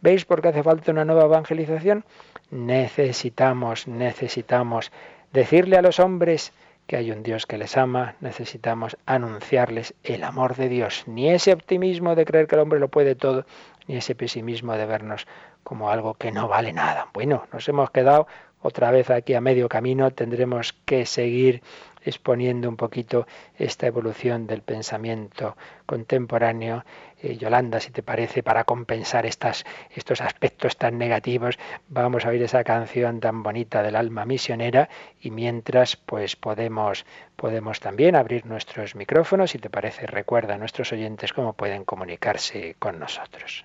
Speaker 2: ¿Veis por qué hace falta una nueva evangelización? Necesitamos, necesitamos decirle a los hombres que hay un Dios que les ama, necesitamos anunciarles el amor de Dios, ni ese optimismo de creer que el hombre lo puede todo, ni ese pesimismo de vernos como algo que no vale nada. Bueno, nos hemos quedado otra vez aquí a medio camino, tendremos que seguir exponiendo un poquito esta evolución del pensamiento contemporáneo. Eh, Yolanda, si te parece, para compensar estos aspectos tan negativos, vamos a oír esa canción tan bonita del alma misionera y mientras pues podemos, podemos también abrir nuestros micrófonos. Si te parece, recuerda a nuestros oyentes cómo pueden comunicarse con nosotros.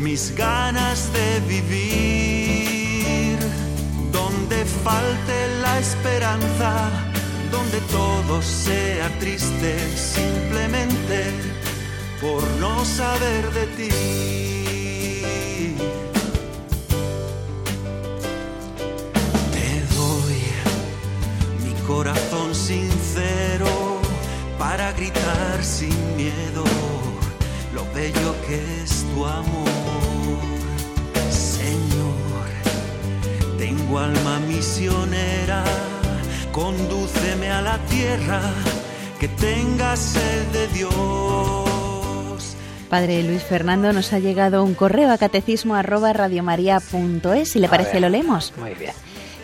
Speaker 5: mis ganas de vivir, donde falte la esperanza, donde todo sea triste simplemente por no saber de ti. Te doy mi corazón sincero para gritar sin miedo bello que es tu amor. Señor, tengo alma misionera, condúceme a la tierra que tenga sed de Dios.
Speaker 3: Padre Luis Fernando, nos ha llegado un correo a catecismo arroba Si le parece, lo leemos.
Speaker 2: Muy bien.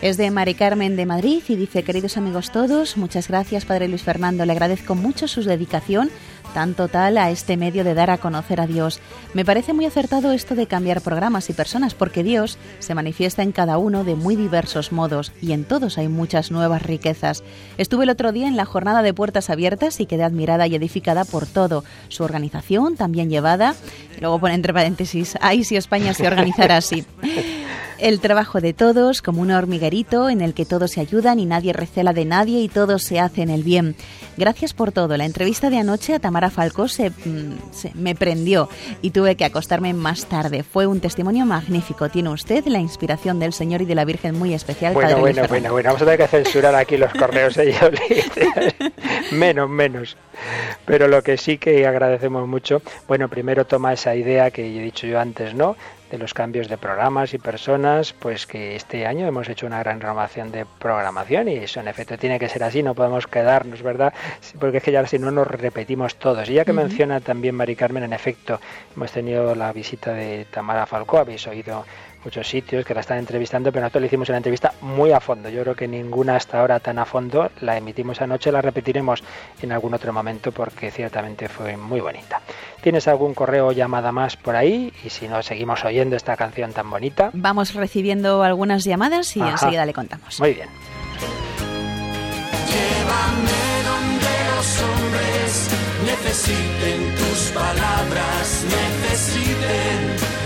Speaker 3: Es de Mari Carmen de Madrid y dice, queridos amigos todos, muchas gracias Padre Luis Fernando, le agradezco mucho su dedicación tan total a este medio de dar a conocer a Dios. Me parece muy acertado esto de cambiar programas y personas, porque Dios se manifiesta en cada uno de muy diversos modos y en todos hay muchas nuevas riquezas. Estuve el otro día en la jornada de puertas abiertas y quedé admirada y edificada por todo. Su organización, también llevada, luego pone entre paréntesis, ay si España se organizara así. *laughs* El trabajo de todos, como un hormiguerito en el que todos se ayudan y nadie recela de nadie y todos se hacen el bien. Gracias por todo. La entrevista de anoche a Tamara Falcó mm, se, me prendió y tuve que acostarme más tarde. Fue un testimonio magnífico. Tiene usted la inspiración del Señor y de la Virgen muy especial.
Speaker 2: Bueno, bueno, bueno, bueno. Vamos a tener que censurar aquí los correos de *laughs* menos, menos. Pero lo que sí que agradecemos mucho, bueno, primero toma esa idea que he dicho yo antes, ¿no? De los cambios de programas y personas, pues que este año hemos hecho una gran renovación de programación y eso en efecto tiene que ser así, no podemos quedarnos, ¿verdad? Porque es que ya si no nos repetimos todos. Y ya que menciona también Mari Carmen, en efecto, hemos tenido la visita de Tamara Falcó, habéis oído muchos sitios que la están entrevistando, pero nosotros le hicimos una entrevista muy a fondo. Yo creo que ninguna hasta ahora tan a fondo. La emitimos anoche, la repetiremos en algún otro momento porque ciertamente fue muy bonita. ¿Tienes algún correo o llamada más por ahí? Y si no, seguimos oyendo esta canción tan bonita.
Speaker 3: Vamos recibiendo algunas llamadas y enseguida le contamos.
Speaker 2: Muy bien.
Speaker 5: Llévame donde los hombres necesiten tus palabras, necesiten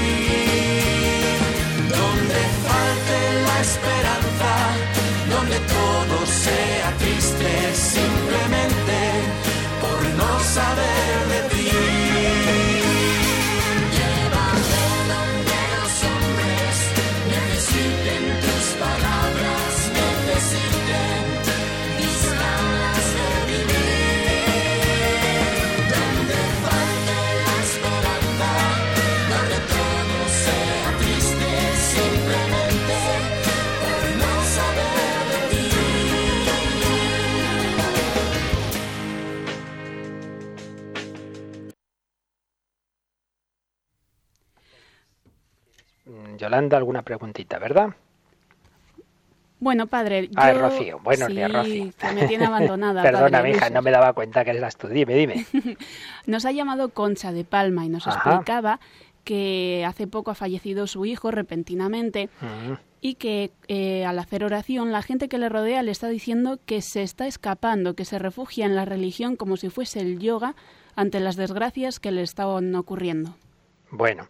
Speaker 2: Yolanda, alguna preguntita, ¿verdad?
Speaker 6: Bueno, padre.
Speaker 2: Ah, Rocío. Buenos días, Rocío.
Speaker 6: Que me tiene abandonada. *laughs*
Speaker 2: Perdona, hija, no me daba cuenta que eras tú. Dime, dime. *laughs*
Speaker 6: nos ha llamado Concha de Palma y nos explicaba que hace poco ha fallecido su hijo repentinamente mm. y que eh, al hacer oración la gente que le rodea le está diciendo que se está escapando, que se refugia en la religión como si fuese el yoga ante las desgracias que le estaban ocurriendo.
Speaker 2: Bueno,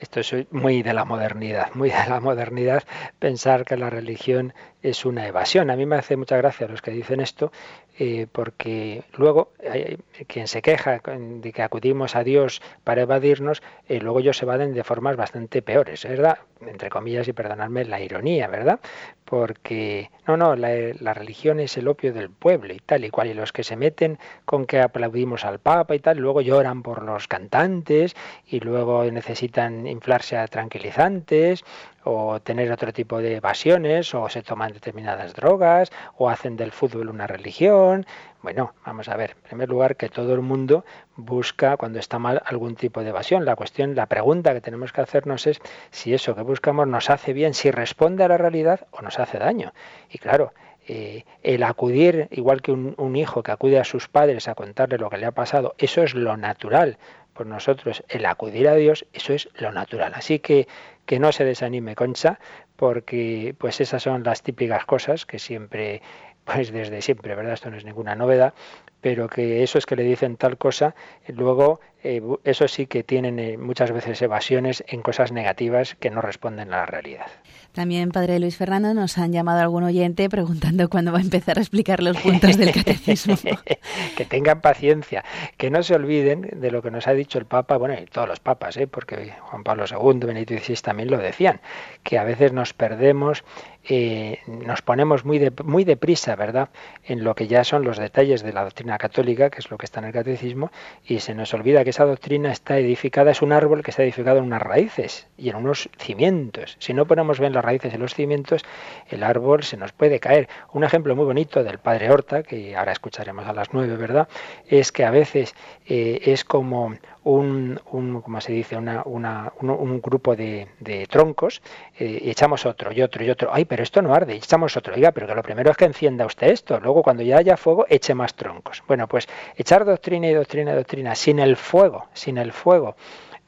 Speaker 2: esto es muy de la modernidad, muy de la modernidad pensar que la religión es una evasión. A mí me hace mucha gracia los que dicen esto, eh, porque luego hay, quien se queja de que acudimos a Dios para evadirnos, eh, luego ellos se evaden de formas bastante peores, ¿verdad? Entre comillas y perdonadme la ironía, ¿verdad? Porque no, no, la, religión es el opio del pueblo y tal y cual, y los que se meten con que aplaudimos al Papa y tal, luego lloran por los cantantes y luego necesitan inflarse a tranquilizantes o tener otro tipo de evasiones, o se toman determinadas drogas, o hacen del fútbol una religión. Bueno, vamos a ver, en primer lugar, que todo el mundo busca cuando está mal algún tipo de evasión. La cuestión, la pregunta que tenemos que hacernos es si eso que buscamos nos hace bien, si responde a la realidad o nos hace daño. Y claro, eh, el acudir, igual que un, un, hijo que acude a sus padres a contarle lo que le ha pasado, eso es lo natural. Por nosotros, el acudir a Dios, eso es lo natural. Así que que no se desanime Concha, porque pues esas son las típicas cosas que siempre, pues desde siempre, ¿verdad? Esto no es ninguna novedad, pero que eso es que le dicen tal cosa, luego eh, eso sí que tienen eh, muchas veces evasiones en cosas negativas que no responden a la realidad.
Speaker 3: También, Padre Luis Fernando, nos han llamado algún oyente preguntando cuándo va a empezar a explicar los puntos del catecismo. *laughs*
Speaker 2: que tengan paciencia, que no se olviden de lo que nos ha dicho el Papa, bueno, y todos los papas, ¿eh? porque Juan Pablo II, Benito XVI también lo decían, que a veces nos perdemos, eh, nos ponemos muy, de, muy deprisa, ¿verdad?, en lo que ya son los detalles de la doctrina católica, que es lo que está en el catecismo, y se nos olvida que esa doctrina está edificada, es un árbol que está edificado en unas raíces y en unos cimientos. Si no ponemos bien las raíces y los cimientos, el árbol se nos puede caer. Un ejemplo muy bonito del padre Horta, que ahora escucharemos a las nueve, ¿verdad? Es que a veces eh, es como un, un como se dice, una, una, un, grupo de, de troncos eh, y echamos otro y otro y otro. Ay, pero esto no arde, y echamos otro. Oiga, pero que lo primero es que encienda usted esto. Luego, cuando ya haya fuego, eche más troncos. Bueno, pues echar doctrina y doctrina y doctrina sin el fuego, sin el fuego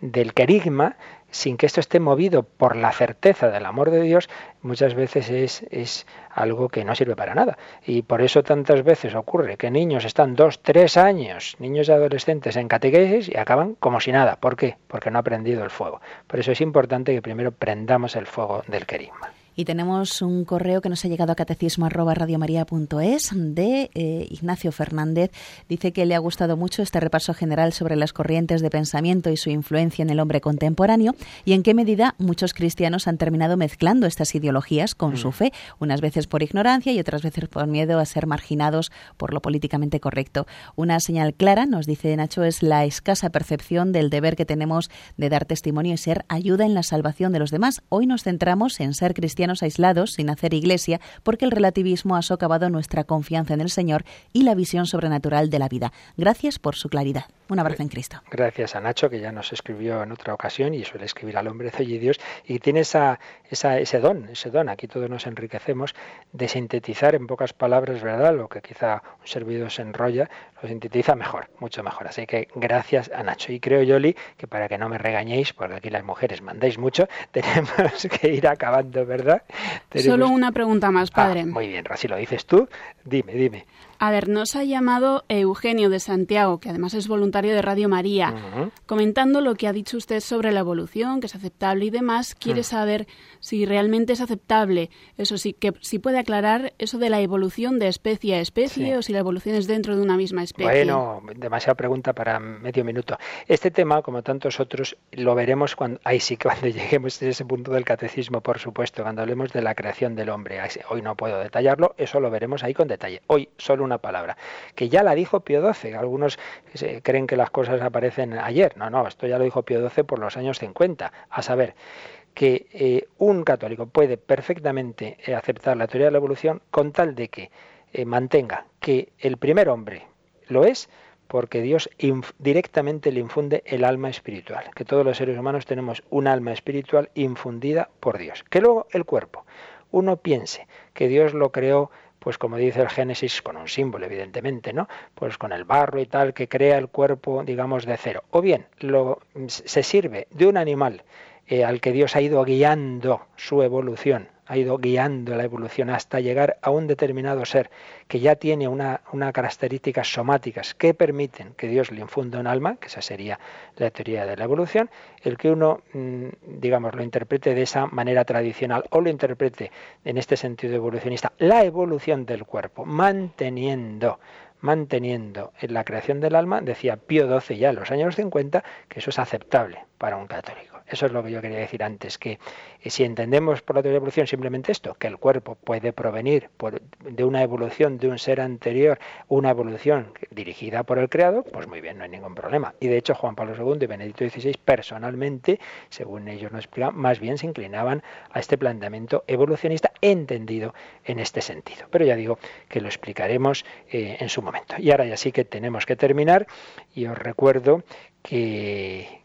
Speaker 2: del querigma, sin que esto esté movido por la certeza del amor de Dios, muchas veces es, es, algo que no sirve para nada. Y por eso tantas veces ocurre que niños están dos, tres años, niños y adolescentes en catequesis y acaban como si nada. ¿Por qué? Porque no ha prendido el fuego. Por eso es importante que primero prendamos el fuego del querigma.
Speaker 3: Y tenemos un correo que nos ha llegado a catecismo de eh, Ignacio Fernández. Dice que le ha gustado mucho este repaso general sobre las corrientes de pensamiento y su influencia en el hombre contemporáneo y en qué medida muchos cristianos han terminado mezclando estas ideologías con su mm. fe, unas veces por ignorancia y otras veces por miedo a ser marginados por lo políticamente correcto. Una señal clara, nos dice Nacho, es la escasa percepción del deber que tenemos de dar testimonio y ser ayuda en la salvación de los demás. Hoy nos centramos en ser cristianos aislados, sin hacer iglesia, porque el relativismo ha socavado nuestra confianza en el Señor y la visión sobrenatural de la vida. Gracias por su claridad. Un abrazo en Cristo.
Speaker 2: Gracias a Nacho, que ya nos escribió en otra ocasión y suele escribir al hombre de Dios, y tiene esa, ese don, ese don, aquí todos nos enriquecemos, de sintetizar en pocas palabras, ¿verdad? Lo que quizá un servidor se enrolla, lo sintetiza mejor, mucho mejor. Así que gracias a Nacho. Y creo, Yoli, que para que no me regañéis, porque aquí las mujeres mandáis mucho, *laughs* tenemos que ir acabando, ¿verdad?
Speaker 6: Solo una pregunta más, padre.
Speaker 2: Ah, muy bien, si lo dices tú, dime, dime.
Speaker 6: A ver, nos ha llamado Eugenio de Santiago, que además es voluntario de Radio María, comentando lo que ha dicho usted sobre la evolución, que es aceptable y demás. Quiere mm. saber si realmente es aceptable. Eso sí, que si puede aclarar eso de la evolución de especie a especie o si la evolución es dentro de una misma especie.
Speaker 2: Bueno, demasiada pregunta para medio minuto. Este tema, como tantos otros, lo veremos cuando, ahí sí, cuando *laughs* lleguemos a ese punto del catecismo, por supuesto, cuando hablemos de la creación del hombre. Hoy no puedo detallarlo, eso lo veremos ahí con detalle. Hoy solo una palabra, que ya la dijo Pío XII. Algunos creen que las cosas aparecen ayer. No, no, esto ya lo dijo Pío XII por los años 50. A saber, que eh, un católico puede perfectamente eh, aceptar la teoría de la evolución con tal de que eh, mantenga que el primer hombre lo es porque Dios directamente le infunde el alma espiritual, que todos los seres humanos tenemos un alma espiritual infundida por Dios. Que luego el cuerpo, uno piense que Dios lo creó pues como dice el Génesis, con un símbolo, evidentemente, ¿no? Pues con el barro y tal, que crea el cuerpo, digamos, de cero. O bien, lo, se sirve de un animal eh, al que Dios ha ido guiando su evolución, ha ido guiando la evolución hasta llegar a un determinado ser que ya tiene una, características somáticas que permiten que Dios le infunda un alma, que esa sería la teoría de la evolución, el que uno, mm, digamos, lo interprete de esa manera tradicional o lo interprete en este sentido evolucionista, la evolución del cuerpo, manteniendo manteniendo en la creación del alma, decía Pío XII ya en los años 50, que eso es aceptable para un católico. Eso es lo que yo quería decir antes, que eh, si entendemos por la teoría de evolución simplemente esto, que el cuerpo puede provenir de una evolución de un ser anterior, una evolución dirigida por el creador, pues muy bien, no hay ningún problema. Y de hecho Juan Pablo II y Benedicto XVI personalmente, según ellos nos explican, más bien se inclinaban a este planteamiento evolucionista entendido en este sentido. Pero ya digo que lo explicaremos eh, en su momento. Y ahora ya sí que tenemos que terminar y os recuerdo que,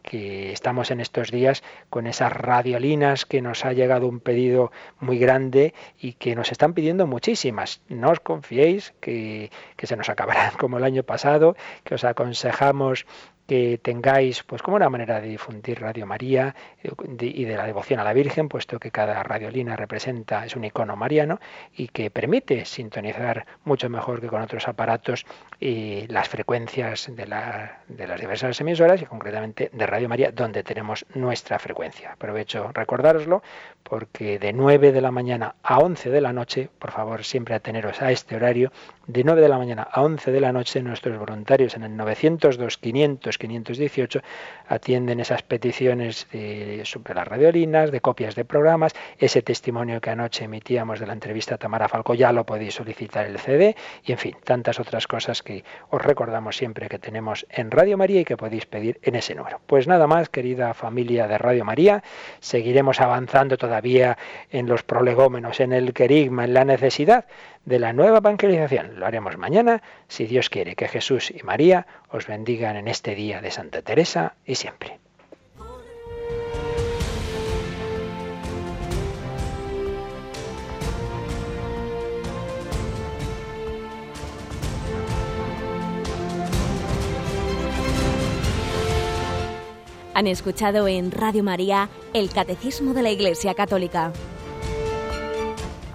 Speaker 2: estamos en estos días con esas radiolinas que nos ha llegado un pedido muy grande y que nos están pidiendo muchísimas. No os confiéis que, que se nos acabarán *laughs* como el año pasado, que os aconsejamos que tengáis pues como una manera de difundir Radio María eh, y de la devoción a la Virgen, puesto que cada radiolina representa, es un icono mariano y que permite sintonizar mucho mejor que con otros aparatos y las frecuencias de, la, de las diversas emisoras y concretamente de Radio María, donde tenemos nuestra frecuencia. Aprovecho recordároslo porque de 9 de la mañana a 11 de la noche, por favor siempre ateneros a este horario, de 9 de la mañana a 11 de la noche nuestros voluntarios en el 902 500 518 atienden esas peticiones sobre las radiolinas, de copias de programas, ese testimonio que anoche emitíamos de la entrevista a Tamara Falco ya lo podéis solicitar el CD y en fin, tantas otras cosas que os recordamos siempre que tenemos en Radio María y que podéis pedir en ese número. Pues nada más, querida familia de Radio María, seguiremos avanzando todavía en los prolegómenos, en el querigma, en la necesidad de la nueva evangelización. Lo haremos mañana, si Dios quiere. Que Jesús y María os bendigan en este día de Santa Teresa y siempre.
Speaker 1: Han escuchado en Radio María el Catecismo de la Iglesia Católica